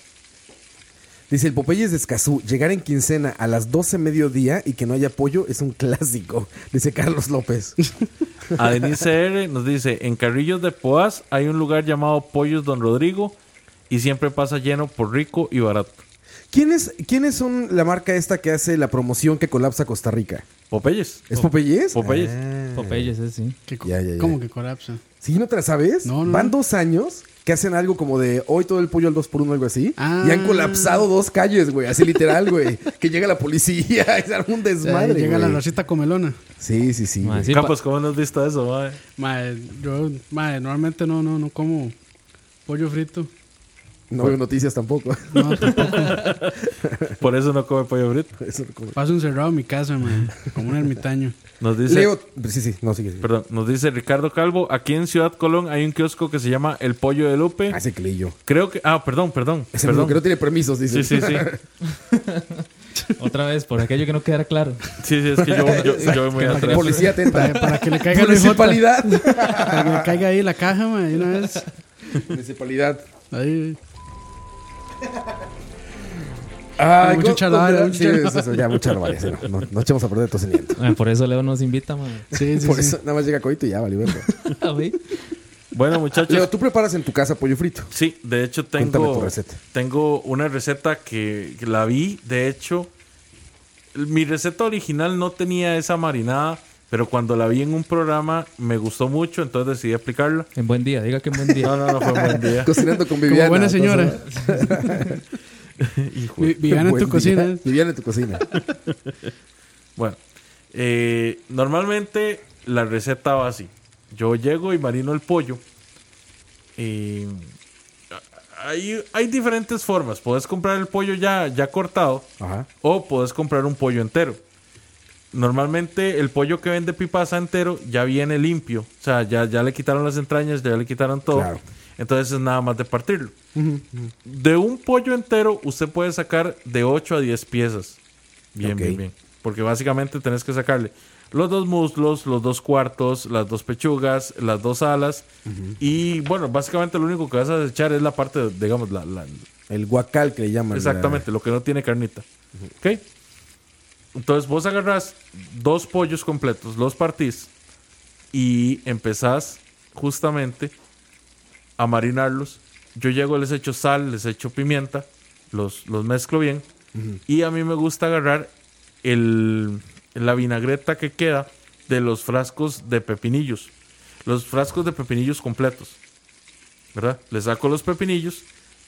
Dice el Popeyes de Escazú, llegar en quincena a las 12 mediodía y que no haya pollo es un clásico, dice Carlos López. A Denise R nos dice, en Carrillos de Poás hay un lugar llamado Pollos Don Rodrigo y siempre pasa lleno por rico y barato. ¿Quiénes, ¿Quiénes son la marca esta que hace la promoción que colapsa Costa Rica? Popeyes. ¿Es Popeyes? Popeyes. Ah. Popeyes, ese sí. Ya, ya, ya. ¿Cómo que colapsa? ¿Sí no te la sabes? No, no, Van dos años que hacen algo como de hoy todo el pollo al 2 por 1 algo así. Ah. Y han colapsado dos calles, güey. Así literal, güey. que llega la policía y se arma un desmadre, Ahí llega la. Rosita Comelona. Sí, sí, sí. Sí, Campos, ¿cómo no has visto eso? mae? Mae, yo, mae, normalmente no, no, no como pollo frito. No veo noticias tampoco. No, tampoco. Por eso no come pollo frito. Eso no como- Paso encerrado en mi casa, mae, como un ermitaño. Nos dice, Leo, sí, sí, no, sigue. sigue. perdón, nos dice Ricardo Calvo, aquí en Ciudad Colón hay un kiosco que se llama El Pollo de Lupe. Ah, ese que leí yo. Creo que, ah, perdón, perdón. Ese perdón. que no tiene permisos, dice. Sí, sí, sí. Otra vez, por aquello que no quedara claro. Sí, sí, es que yo, yo, yo voy muy atrás. Policía atenta. Para, para que le caiga Municipalidad. para que le caiga ahí la caja, de una vez. Municipalidad. Ahí. Ay, Mucho ¿cómo- chalavara, cómo- mucho Sí, chalavara. eso, eso, ya, mucha sí, no, no, no echemos a perder el tocimiento. Ah, por eso Leo nos invita, man. Sí, sí, Por sí. eso nada más llega Coito y ya, vale. Bueno, muchachos. Leo, tú preparas en tu casa pollo frito. Sí, de hecho Cuéntame tengo, tu receta. tengo una receta que, que la vi, de hecho, mi receta original no tenía esa marinada, pero cuando la vi en un programa me gustó mucho, entonces decidí aplicarla. En buen día, diga que en buen No, día. no, no fue un buen día. Cocinando con Como Viviana. buena señora. Vi- Viviana en tu día. cocina. Viviana en tu cocina. Bueno, eh, normalmente la receta va así. Yo llego y marino el pollo. Y hay, hay diferentes formas. Puedes comprar el pollo ya, ya cortado Ajá. o puedes comprar un pollo entero. Normalmente el pollo que vende Pipasa entero ya viene limpio. O sea, ya, ya le quitaron las entrañas, ya le quitaron todo. Claro. Entonces es nada más de partirlo. De un pollo entero usted puede sacar de 8 a 10 piezas. Bien, bien, bien. Porque básicamente tenés que sacarle los dos muslos, los dos cuartos, las dos pechugas, las dos alas. Y bueno, básicamente lo único que vas a desechar es la parte, digamos, la, la- El guacal que le llaman. Exactamente, lo que no tiene carnita. ¿Ok? Entonces vos agarrás dos pollos completos, los partís y empezás justamente a marinarlos. Yo llego, les echo sal, les echo pimienta, los, los mezclo bien. Y a mí me gusta agarrar el, la vinagreta que queda de los frascos de pepinillos. Los frascos de pepinillos completos. ¿Verdad? Le saco los pepinillos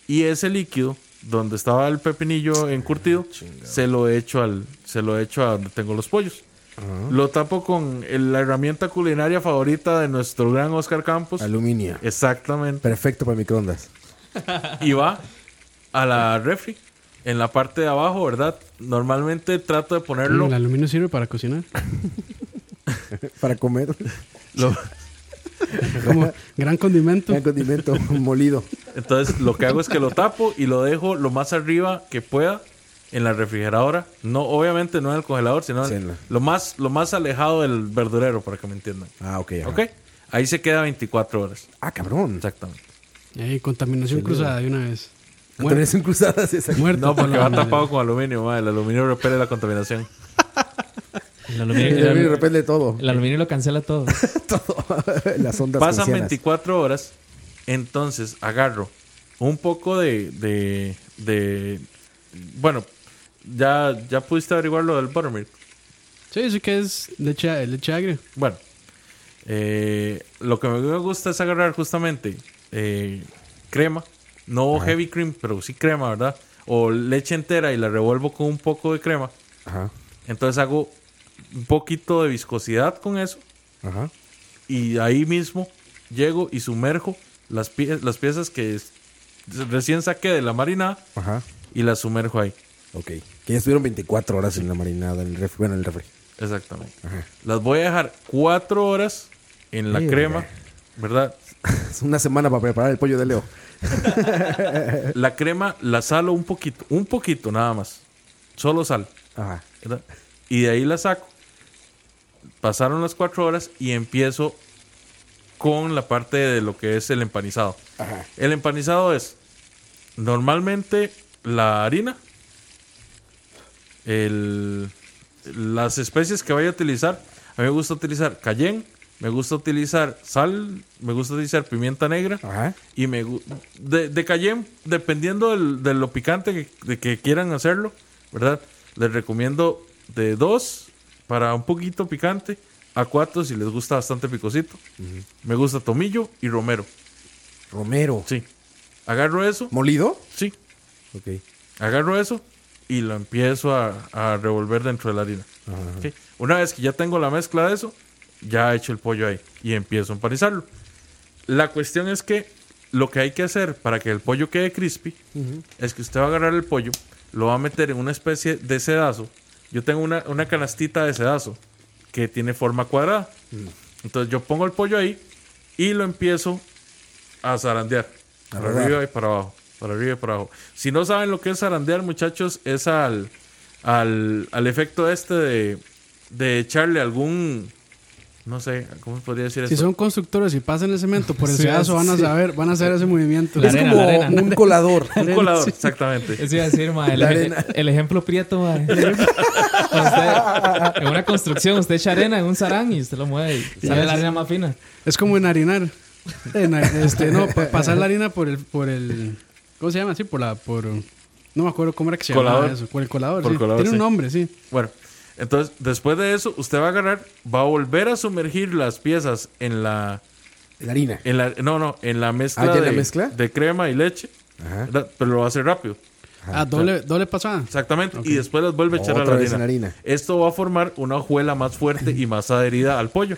y ese líquido donde estaba el pepinillo encurtido se lo echo al se lo echo a donde tengo los pollos. Lo tapo con el- la herramienta culinaria favorita de nuestro gran Oscar Campos. Aluminio. Exactamente. Perfecto para microondas. Y va a la refri. En la parte de abajo, ¿verdad? Normalmente trato de ponerlo. El aluminio sirve para cocinar. Para comer. lo- Como gran condimento. Un condimento molido. entonces, lo que hago es que lo tapo y lo dejo lo más arriba que pueda en la refrigeradora. No, obviamente no en el congelador, sino Sí, en- en la- lo, más, lo más alejado del verdurero, para que me entiendan. Ah, ok. ajá. ¿Ok? Ahí se queda 24 horas. Ah, cabrón. Exactamente. Y ahí, contaminación cruzada de una vez. Contaminación cruzadas. esa- Muerto. No, porque por va tapado con aluminio. ma, El aluminio repele la contaminación. El aluminio, El aluminio todo. el aluminio lo cancela todo. todo. Las ondas Pasan gaussianas. 24 horas, entonces agarro un poco de, de, de- bueno, ya, ya pudiste averiguar lo del buttermilk. Sí, sí que es leche, leche agria. Bueno, eh, lo que me gusta es agarrar justamente eh, crema, no heavy cream, pero sí crema, ¿verdad? O leche entera y la revuelvo con un poco de crema. Ajá. Entonces hago un poquito de viscosidad con eso. Ajá. y ahí mismo llego y sumerjo las, pie- las piezas que recién saqué de la marinada Ajá. y las sumerjo ahí. Ok. Que ya estuvieron 24 horas en la marinada, en el refri. Bueno, en el refri. Exactamente. Ajá. Las voy a dejar cuatro horas en la crema, ¿verdad? Es una semana para preparar el pollo de Leo. La crema la salo un poquito, un poquito nada más. Solo sal, Ajá. ¿verdad? Y de ahí la saco. Pasaron las cuatro horas y empiezo con la parte de lo que es el empanizado. Ajá. El empanizado es normalmente la harina, el- las especies que vaya a utilizar. A mí me gusta utilizar cayenne, me gusta utilizar sal, me gusta utilizar pimienta negra Ajá. y me de, de cayenne, dependiendo del- de lo picante que, de que quieran hacerlo, ¿verdad? Les recomiendo de dos para un poquito picante a cuatro si les gusta bastante picosito. Me gusta tomillo y romero. Romero. Sí. Agarro eso. ¿Molido? Sí. Ok. Agarro eso y lo empiezo a, a revolver dentro de la harina. Ok. Una vez que ya tengo la mezcla de eso, ya echo el pollo ahí y empiezo a empanizarlo. La cuestión es que lo que hay que hacer para que el pollo quede crispy es que usted va a agarrar el pollo, lo va a meter en una especie de sedazo. Yo tengo una, una canastita de sedazo que tiene forma cuadrada. Entonces yo pongo el pollo ahí y lo empiezo a zarandear. Para arriba y para abajo. Para arriba y para abajo. Si no saben lo que es zarandear, muchachos, es al, al, al efecto este de, de echarle algún... No sé, ¿cómo podría decir Si esto? son constructores y pasan el cemento por el Sí, sedazo, van a sí. saber, van a hacer ese movimiento. La es arena, como la arena. un colador. Un colador, exactamente. Eso iba a decir, ma, el, el ejemplo prieto, ma. Usted- en una construcción, usted echa arena en un sarán y usted lo mueve y sale la arena más fina. Es como enharinar. Este, no, pa- pasar la harina por el, por el, ¿cómo se llama? Sí, por la, por, no me acuerdo cómo era que se Colador. llamaba eso. Por el colador, Por sí. colador, Tiene sí. un nombre, sí. Bueno, entonces después de eso, usted va a agarrar, va a volver a sumergir las piezas en la, La harina. en la no, no, en la mezcla, Ah, ¿ya en de, la mezcla? de crema y leche, Ajá. pero lo va a hacer rápido. Ah, doble, doble pasada. Exactamente, y después las vuelve a echar a la vez harina. en harina. Esto va a formar una hojuela más fuerte y más adherida al pollo.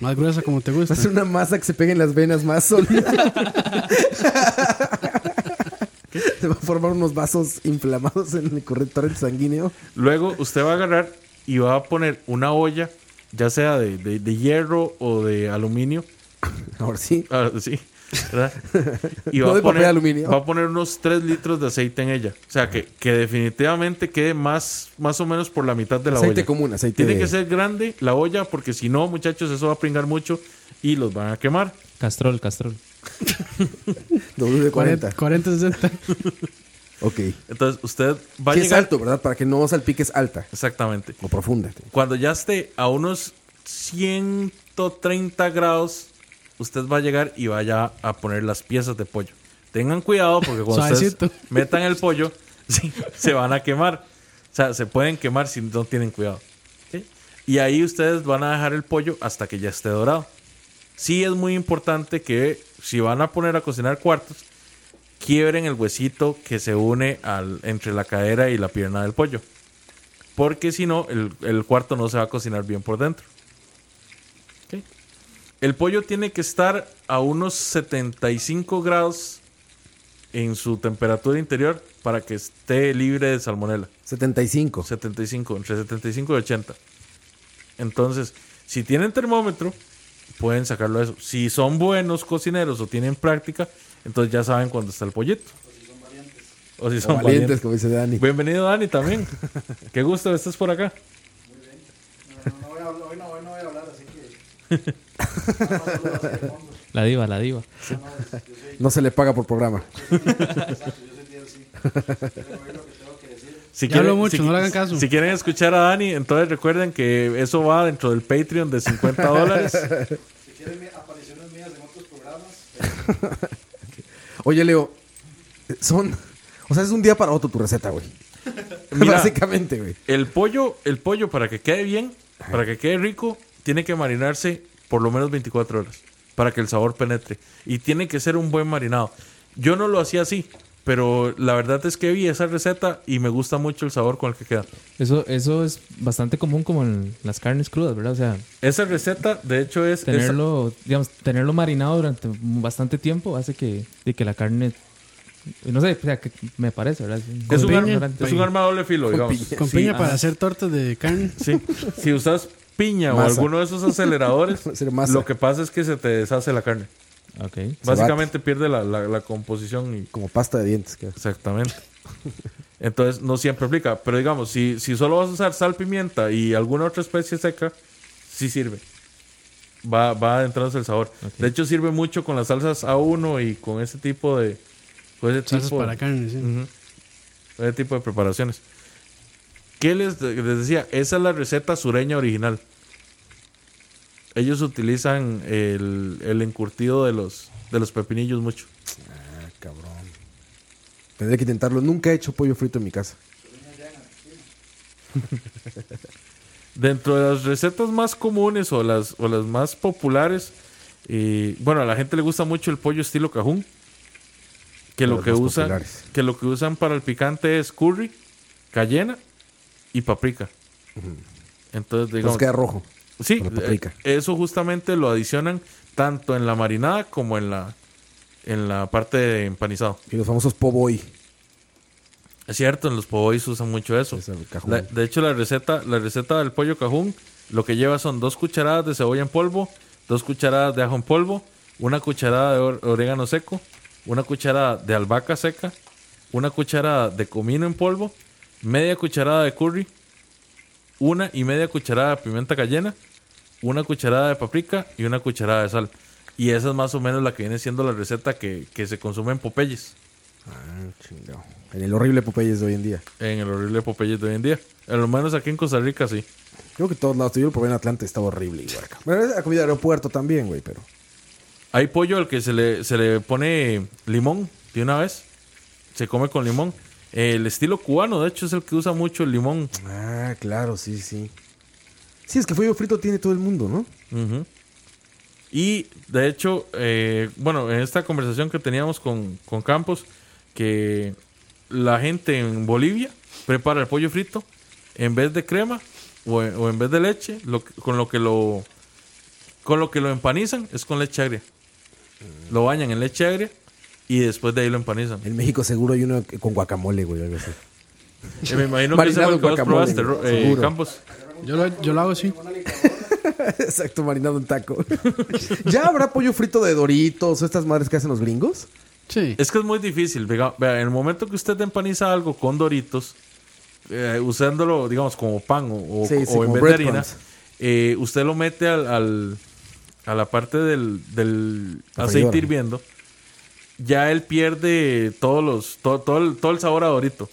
Más gruesa como te gusta. Va a ser una masa que se pegue en las venas más sólida. se va a formar unos vasos inflamados en el torrente sanguíneo. Luego usted va a agarrar y va a poner una olla, ya sea de, de- de hierro o de aluminio. Ahora sí. Ah, sí, ¿verdad? Y No va, de a poner, aluminio. va a poner unos 3 litros de aceite en ella. O sea, que, que definitivamente quede más, más o menos por la mitad de la Aceite olla. común, aceite Tiene de- que ser grande la olla porque si no, muchachos, eso va a pringar mucho y los van a quemar. Castrol, castrol. W de 40. 40, 40 60. Ok. Entonces, usted va a Que es llegar... alto, ¿verdad? Para que no salpiques alta Exactamente. o profunda. Cuando ya esté a unos 130 grados, usted va a llegar y vaya a poner las piezas de pollo. Tengan cuidado porque cuando ustedes metan el pollo, sí, se van a quemar. O sea, se pueden quemar si no tienen cuidado. ¿sí? Y ahí ustedes van a dejar el pollo hasta que ya esté dorado. Sí es muy importante que si van a poner a cocinar cuartos, quiebren el huesito que se une al, entre la cadera y la pierna del pollo. Porque si no, el, el cuarto no se va a cocinar bien por dentro. El pollo tiene que estar a unos 75 grados en su temperatura interior para que esté libre de salmonela. 75. 75, entre 75 y 80. Entonces, si tienen termómetro, pueden sacarlo de eso. Si son buenos cocineros o tienen práctica, entonces ya saben cuándo está el pollito. O si son O valientes, valientes. como dice Dani. Bienvenido, Dani, también. Qué gusto que estés por acá. La diva, la diva. No se le paga por programa. Si Ya hablo mucho, no le hagan caso. Si quieren escuchar a Dani, entonces recuerden que eso va dentro del Patreon de 50 dólares. Oye, Leo, son. O sea, es un día para otro tu receta, güey. Mira. Básicamente, güey. El pollo, el pollo para que quede bien, para que quede rico, tiene que marinarse por lo menos 24 horas para que el sabor penetre. Y tiene que ser un buen marinado. Yo no lo hacía así, pero la verdad es que vi esa receta y me gusta mucho el sabor con el que queda. Eso, eso es bastante común como en las carnes crudas, ¿verdad? O sea, Esa receta, de hecho, es... esa- tenerlo, digamos, tenerlo marinado durante bastante tiempo hace que, de que la carne, no sé, o sea, que me parece, ¿verdad? es, un piña, arma, es un arma de doble filo, digamos. Con Sí, piña para hacer tortas de carne. Sí. Si usas piña o alguno de esos aceleradores, lo que pasa es que se te deshace la carne. Ok. Básicamente pierde la, la- la composición y Como pasta de dientes. exactamente. Entonces no siempre aplica. Pero digamos, si, si solo vas a usar sal, pimienta y alguna otra especie seca, sí sirve. Va, va adentrándose el sabor. De hecho, sirve mucho con las salsas A1 y con ese tipo de. Con ese Salsas tipo, para carne, sí. Ese tipo de preparaciones. ¿Qué les, les decía? Esa es la receta sureña original. Ellos utilizan el, el encurtido de los, de los pepinillos mucho. Ah, cabrón. Tendré que intentarlo. Nunca he hecho pollo frito en mi casa. Dentro de las recetas más comunes o las, o las más populares, eh, bueno, a la gente le gusta mucho el pollo estilo cajún. Que lo que, usan, populares. que lo que usan para el picante es curry, cayena y paprika. Entonces, digamos, Entonces queda rojo. Sí, eh, eso justamente lo adicionan tanto en la marinada como en la en la parte de empanizado. Y los famosos po' boy. Es cierto, en los poboys usan mucho eso. Es el cajún. La- de hecho, la receta, la receta del pollo cajún lo que lleva son dos cucharadas de cebolla en polvo, dos cucharadas de ajo en polvo, una cucharada de or- orégano seco, una cucharada de albahaca seca, una cucharada de comino en polvo, media cucharada de curry, una y media cucharada de pimienta cayena, una cucharada de paprika y una cucharada de sal. Y esa es más o menos la que viene siendo la receta que, que se consume en Popeyes, Ah, chingado. En el horrible Popeyes de hoy en día. en el horrible Popeyes de hoy en día. A lo menos aquí en Costa Rica sí. Creo que todos lados. Yo lo probé en Atlanta estaba horrible igual. Bueno, es la comida de aeropuerto también, güey, pero... Hay pollo al que se le, se le pone limón de una vez. Se come con limón. El estilo cubano, de hecho, es el que usa mucho el limón. Ah, claro, sí, sí. Sí, es que pollo frito tiene todo el mundo, ¿no? Y de hecho, eh, bueno, en esta conversación que teníamos con, con Campos, que la gente en Bolivia prepara el pollo frito en vez de crema o, en- o en vez de leche, lo con lo que lo con lo que lo empanizan es con leche agria. Lo bañan en leche agria y después de ahí lo empanizan. En México seguro hay uno con guacamole, güey, algo así. Eh, me imagino que ese guacamole, probaste, Ro- eh. Campos. Yo lo, yo lo hago así. Exacto, marinado en taco. ¿Ya habrá pollo frito de Doritos o estas madres que hacen los gringos? Sí. Es que es muy difícil. Vea, vea, en el momento que usted empaniza algo con doritos, eh, usándolo, digamos, como pan o, o- Sí, sí, o en vez de harina, breadcrumbs. eh, usted lo mete al, al- a la parte del, del La aceite hirviendo. Ya él pierde todos los, todo, todo, el, todo el sabor a dorito.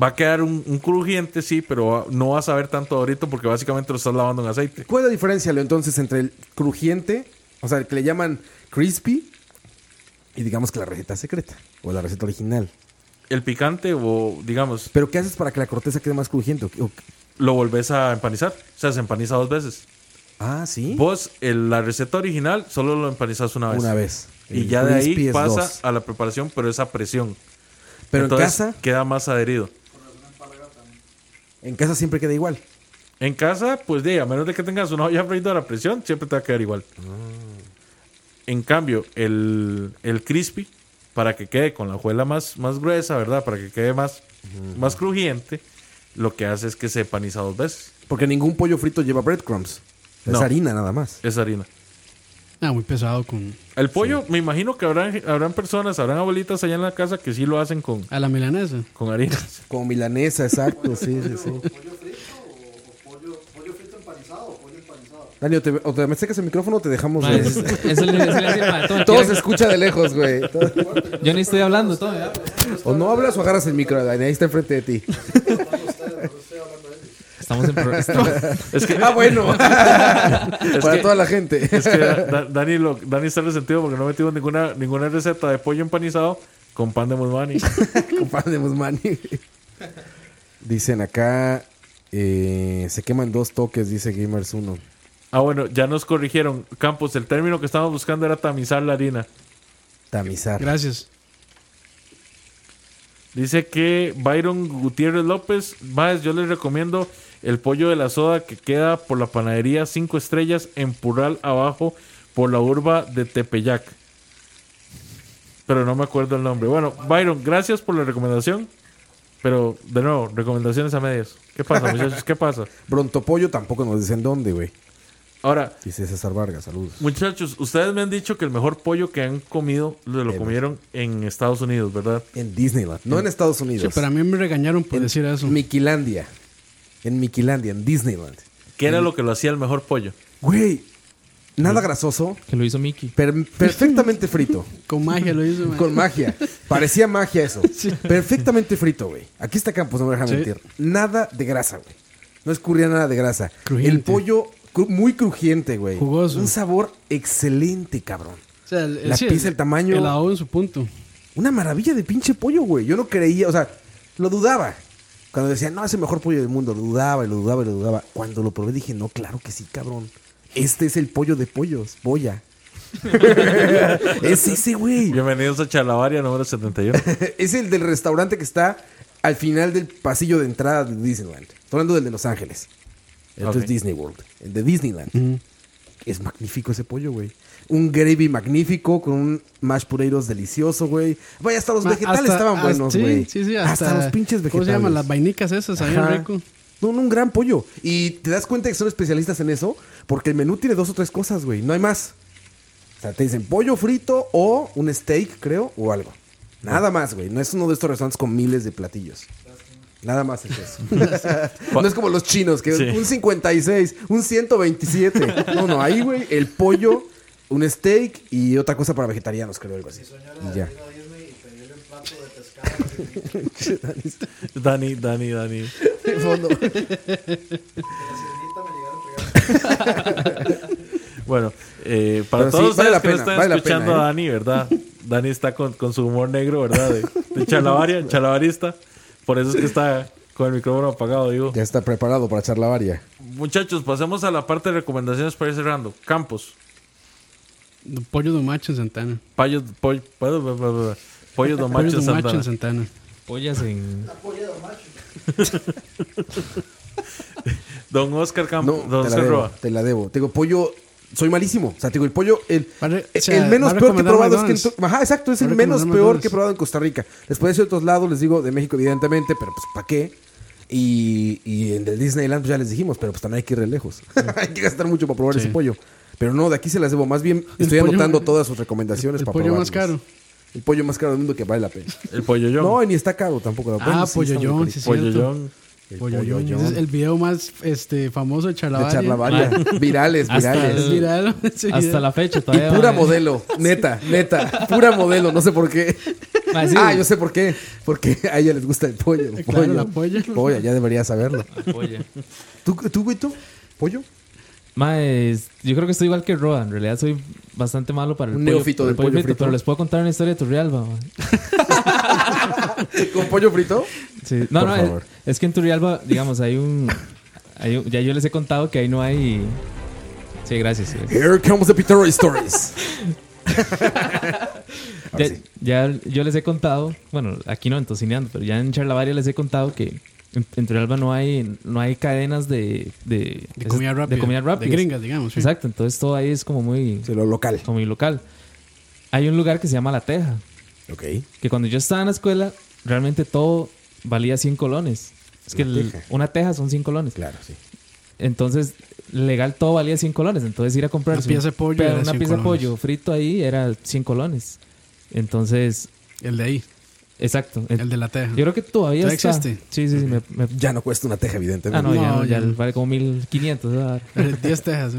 Va a quedar un, un crujiente, sí, pero no va a saber tanto dorito porque básicamente lo estás lavando en aceite. ¿Cuál es la diferencia, Leo, entonces, entre el crujiente, o sea, el que le llaman crispy, y digamos que la receta secreta, o la receta original? El picante o, digamos, ¿Pero qué haces para que la corteza quede más crujiente? ¿O qué- o qué- lo volvés a empanizar. O sea, se empaniza dos veces. Ah, sí. Vos, el- la receta original, solo lo empanizas una vez. Una vez. Y ya de ahí pasa dos. a la preparación, pero es a presión. Pero Entonces, en casa, queda más adherido. en casa siempre queda igual. En casa, pues de, a menos de que tengas una olla freidora a presión, siempre te va a quedar igual. En cambio, el, el crispy, para que quede con la juela más, más gruesa, ¿verdad? Para que quede más, más crujiente, lo que hace es que se paniza dos veces. Porque ningún pollo frito lleva breadcrumbs. No. Es harina nada más. Es harina. Ah, muy pesado con. El pollo, me imagino que habrán, habrán personas, habrán abuelitas allá en la casa que sí lo hacen con, A la milanesa. con harina. Como milanesa, exacto, sí, sí, sí. Dani, o te, o te me secas el micrófono o te dejamos. Ma, eso, le, eso le tome, Todo se escucha de lejos, güey. Yo ni estoy hablando, todo. ya. O no hablas o agarras el micro, Dani. Ahí está enfrente de ti. Estamos en estamos- Es que, Ah, bueno. Para que- toda la gente. es que Da- Da- Dani, lo, Dani está resentido porque no metimos ninguna, ninguna receta de pollo empanizado con pan de musmani. Con pan de Musmani. Dicen acá. eh, se queman dos toques, dice Gamers 1. Ah, bueno, ya nos corrigieron. Campos, el término que estábamos buscando era tamizar la harina. Tamizar. Gracias. Dice que Byron Gutiérrez López, más yo les recomiendo el pollo de la soda que queda por la panadería 5 estrellas en Pural abajo por la urba de Tepeyac. Pero no me acuerdo el nombre. Bueno, Byron, gracias por la recomendación. Pero, de nuevo, recomendaciones a medias. ¿Qué pasa, muchachos? ¿Qué pasa? Brontopollo tampoco nos dicen dónde, güey. Ahora, Dice César Vargas, saludos. muchachos, ustedes me han dicho que el mejor pollo que han comido lo, comieron en Estados Unidos, ¿verdad? En Disneyland, no en Estados Sí, Unidos. pero a mí me regañaron por en decir eso. Miquilandia. En Miquilandia, en Disneyland. ¿Qué era lo que lo hacía el mejor pollo? Güey, nada grasoso, que lo hizo Mickey. per- perfectamente frito. Con magia lo hizo, man. Con magia. Parecía magia eso. Perfectamente frito, güey. Aquí está Campos, no me dejan Sí. mentir. Nada de grasa, güey. No escurría nada de grasa. Crujiente. El pollo cru- muy crujiente, güey. Jugoso. Un sabor excelente, cabrón. O sea, el, La sí, pizza, el tamaño. El adobo en su punto. Una maravilla de pinche pollo, güey. Yo no creía, o sea, lo dudaba. Cuando decían, no, es el mejor pollo del mundo, lo dudaba y lo dudaba y lo dudaba. Cuando lo probé dije, no, claro que sí, cabrón. Este es el pollo de pollos, boya. es ese, güey. Bienvenidos a Chalabaria número 71. Es el del restaurante que está al final del pasillo de entrada de Disneyland. Estoy hablando del de Los Ángeles. Entonces Ok. Disney World. El de Disneyland. Es magnífico ese pollo, güey. Un gravy magnífico con un mashed potatoes delicioso, güey. Vaya, hasta los Ma, vegetales hasta- estaban hasta- buenos, güey. Sí, sí, hasta, los pinches vegetales. ¿Cómo se llaman? Las vainicas esas, ahí Ajá. rico. No, no, un gran pollo. Y te das cuenta que son especialistas en eso porque el menú tiene dos o tres cosas, güey. No hay más. O sea, te dicen pollo frito o un steak, creo, o algo. Nada más, güey. No es uno de estos restaurantes con miles de platillos. Nada más es eso. no es como los chinos, que Sí. un 56, un 127. No, no, ahí, güey, el pollo, un steak y otra cosa para vegetarianos, creo, algo así. Y ya. Dani, Dani, Dani. De fondo. Bueno, eh, para Pero sí, todos vale ustedes la que no pena, están vale la escuchando pena, ¿eh? a Dani, ¿verdad? Dani está con, con su humor negro, ¿verdad? De, de chalabaria, chalabarista. Por eso es que está con el micrófono apagado, digo. Ya está preparado para echar la varia. Muchachos, pasemos a la parte de recomendaciones para ir cerrando. Campos, Pollo de macho en Santana. pollo, pollo, pollo, pollo, pollo de Pollo macho de macho Santana. en Santana. Pollas en. Don Oscar Campos, No, Don te la Oscar debo, Roa. te la debo. Te digo, pollo, soy malísimo. O sea, te digo, el pollo, el, Vale, el- o sea, el menos peor que he probado es que... en McDonald's. to- Ajá, exacto, es el menos peor McDonald's. que he probado en Costa Rica. Después de otros lados, les digo, de México, evidentemente, pero pues, ¿para qué? Y, y en el Disneyland pues, ya les dijimos, pero pues también hay que ir re lejos. hay que gastar mucho para probar Sí. ese pollo. Pero no, de aquí se las debo. Más bien, estoy pollo- anotando todas sus recomendaciones El para pollo más caro. El pollo más caro del mundo que vale la pena. El pollo yo. No, y ni está caro tampoco. Ah, pollo carito. sí, pollo. El Pollo pollo John. John. Ese es el video más este, famoso de De Charlavaria. charlavaria. Virales, Hasta virales. el- Viral, ese Hasta video. la fecha Y todavía. pura ma, modelo, neta, neta, pura modelo, no sé por qué. sí, Ah, yo sé por qué. Porque a ella les gusta el pollo. el Claro, pollo. la polla. Polla, ya debería saberlo. polla. ¿Tú, tú güey, tú? ¿Pollo? Ma, es- yo creo que estoy igual que Roa. En realidad soy bastante malo para el Un pollo, neófito para del el pollo pollo frito, frito. Pero les puedo contar una historia de Turrialba. ¿Con pollo frito? Sí. No, Por no, favor. es, es que en Turrialba, digamos, hay un, ahí- ya yo les he contado que ahí no hay. Sí, gracias. sí. Here comes the Peter Stories. Ya, ya yo les he contado, bueno, aquí no en Tocineando, pero ya en Charlavaria les he contado que en, Turrialba no hay, no hay cadenas de, de, De comida rápida. De comida rápida. De gringas, digamos. sí. Exacto, entonces todo ahí es como muy, Sí, lo local. como muy local. Hay un lugar que se llama La Teja, Ok. que cuando yo estaba en la escuela, realmente todo valía 100 colones. Es que Una el- teja. una teja son 100 colones. Claro, sí. Entonces, legal todo valía 100 colones. Entonces, ir a comprar Una pieza de pollo era una 100 pieza de pollo frito ahí era 100 colones. Entonces, El de ahí, exacto. el de la teja. Yo creo que todavía ¿Todavía está. existe? Sí, sí, sí. me- me- Ya no cuesta una teja, evidentemente. ah, no, ya, No, ya ya. vale como 1500. esa vara. Eh, 10 tejas.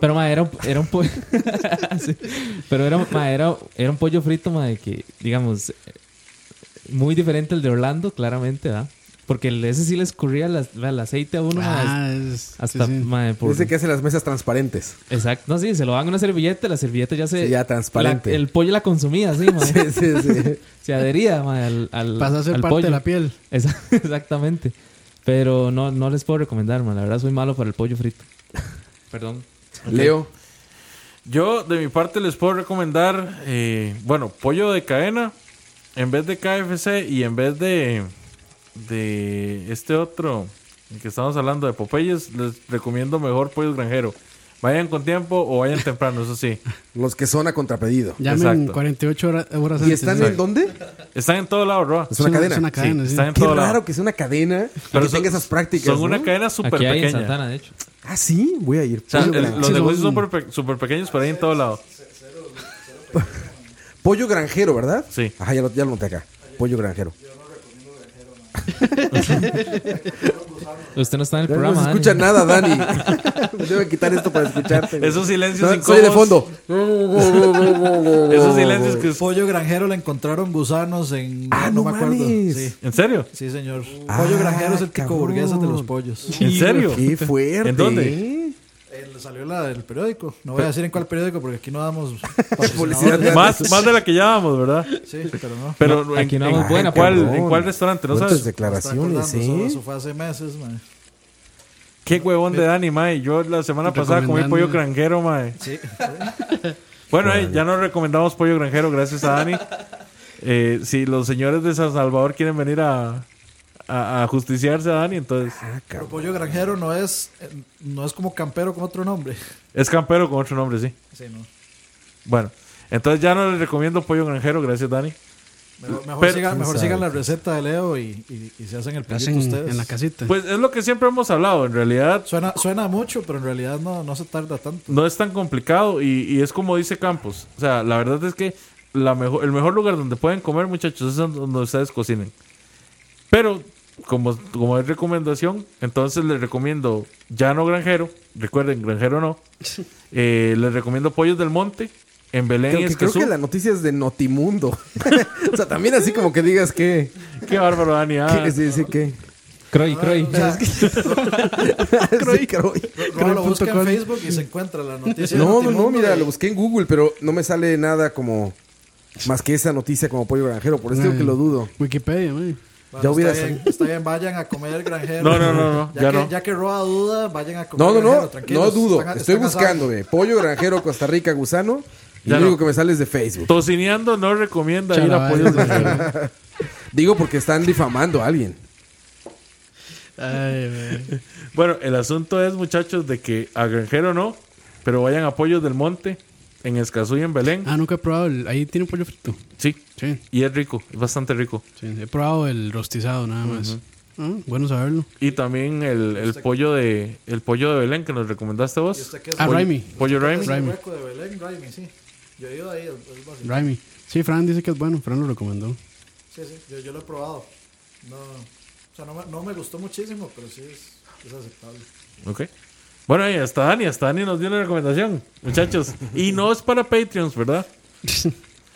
Pero, ma, era un, era un pollo. Sí. Pero era, ma, era, era un pollo frito, ma, de que, digamos, eh, muy diferente al de Orlando, claramente, ¿verdad? Porque ese sí le escurría el aceite a uno, Ah, es, hasta, sí, sí. ma, por- Dice que hace las mesas transparentes. Exacto. No, sí, se lo dan una servilleta, la servilleta ya se... Sí, ya transparente. la- el pollo la consumía, sí, ma. Sí, sí, sí. Se adhería, ma, al, al Pasa a ser al parte pollo. de la piel. Exactamente. Pero no, no les puedo recomendar, man. La verdad soy malo para el pollo frito. Perdón. Leo. Yo, de mi parte, les puedo recomendar, eh, bueno, pollo de cadena en vez de KFC y en vez de, de este otro, el que estamos hablando de Popeyes, les recomiendo mejor pollo granjero. Vayan con tiempo o vayan temprano, eso sí. Los que son a contrapedido. Llamen Exacto. 48 horas, horas ¿Y antes. están sí. en dónde? Están en todo lado, Roa. Es una cadena. Es una cadena, Sí, sí. están en Qué todo raro lado. que sea una cadena y Pero que son- tenga esas prácticas. Son ¿no? una cadena súper Aquí hay en pequeña. Santana, de hecho. Ah, sí, voy a ir. O sea, Pollo, el- gran- los Sí, negocios son- súper pe- súper pequeños, pero hay en todo lado. pollo granjero, ¿verdad? Sí. Ajá, ya lo, ya lo noté acá. Pollo granjero. Usted no está en el Ya no programa. se Dani. escucha nada, Dani. Debe quitar esto para escucharte. Esos silencios No, Soy de fondo. Esos silencios que... Pollo granjero le encontraron gusanos en. Ah, no, no me acuerdo. Sí, ¿En serio? sí, señor. Ah, Pollo granjero es el pico cabrón. burguesa de los pollos. ¿En serio? Qué fuerte. ¿En dónde? Salió la del periódico. No voy a decir en cuál periódico porque aquí no damos Publicidad. Más, más de la que ya dábamos, ¿verdad? Sí, pero no. Pero No, en, aquí no en- buena, cuál. ¿en cuál restaurante? ¿No sabes? Declaraciones, acordando, eso, fue hace meses, man. Qué huevón de Dani, mae. Yo la semana pasada comí pollo granjero, mae. Sí. Bueno, eh, ya nos recomendamos pollo granjero, gracias a Dani. Eh, si los señores de San Salvador quieren venir a, a, a justiciarse a Dani, entonces Ah, Pero pollo granjero no es, eh, no es como campero con otro nombre. es campero con otro nombre, sí. Sí, no. Bueno, entonces ya no les recomiendo pollo granjero, gracias Dani. Mejor, mejor Pero- sigan, mejor ¿Quién sigan la receta de Leo y, y, y se hacen el hacen ustedes. en la casita. Pues es lo que siempre hemos hablado, en realidad Suena, suena mucho, pero en realidad no, no se tarda tanto. no es tan complicado y, y es como dice Campos. O sea, la verdad es que la mejor, el mejor lugar donde pueden comer, muchachos, es donde ustedes cocinen. Pero, como, como es recomendación, entonces les recomiendo llano granjero. Recuerden, granjero no. Eh, les recomiendo pollos del monte. En Belén Creo y que, creo que la noticia es de Notimundo. o sea, también así como que digas que. Qué bárbaro, Dani. ah. que sí, sí, que. Croy, croy. Sí, creo. Roa lo busca en. Facebook y se encuentra la noticia. No, no, no, mira, lo busqué en Google, pero no me sale nada como. Más que esa noticia como pollo granjero. Por eso digo que lo dudo. Wikipedia, man. Bueno, Ya hubiera está, bien, está bien, vayan a comer granjero. No, no, no, no, Ya, ya que, no. ya que Roa duda, vayan a comer No, no, granjero, no. No dudo. Están- Estoy están ve. Pollo granjero Costa Rica gusano. Y Ya lo no. único que me sale es de Facebook. Tocineando no recomienda ir a Chalabaria. pollos granjeros. Digo porque están difamando a alguien. Ay. Bueno, el asunto es, muchachos, de que a granjero no, pero vayan a pollos del monte, en Escazú y en Belén. Ah, nunca he probado. el- ahí tiene pollo frito. Sí, Sí, y es rico, es bastante rico. sí. He probado el rostizado nada más. Ah, bueno saberlo. Y también el, el pollo de el pollo de Belén que nos recomendaste ¿Y vos. usted qué es? Ah, Pollo- Raimi. Pollo ¿Qué Raimi. Raimi. hueco de Belén? Raimi, sí. Yo he ido ahí. es- es básico. Raimi. Sí, Fran dice que es bueno. Fran lo recomendó. Sí, sí, yo, yo lo he probado. No, o sea, no me, no me gustó muchísimo, pero sí es, es aceptable. Ok. Bueno, y hasta Dani, hasta Dani nos dio una recomendación, muchachos. Y no es para Patreons, ¿verdad?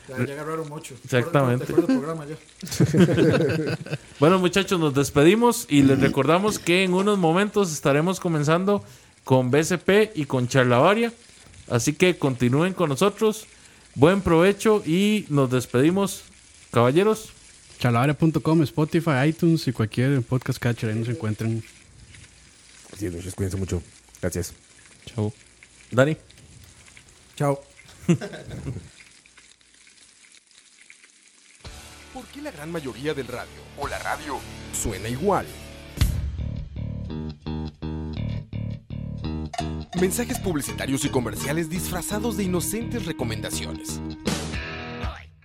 Ya, ya agarraron mucho. Exactamente. Te acuerdas del programa ya. Bueno, muchachos, nos despedimos y les recordamos que en unos momentos estaremos comenzando con BCP y con Charlavaria. Así que continúen con nosotros. Buen provecho y nos despedimos, caballeros. Chalabaria.com, Spotify, iTunes y cualquier podcast catcher ahí nos encuentran. Es, muchachos, cuídense mucho. Gracias. Chau. Dani. Chao. ¿Por qué la gran mayoría del radio o la radio suena igual? Mensajes publicitarios y comerciales disfrazados de inocentes recomendaciones.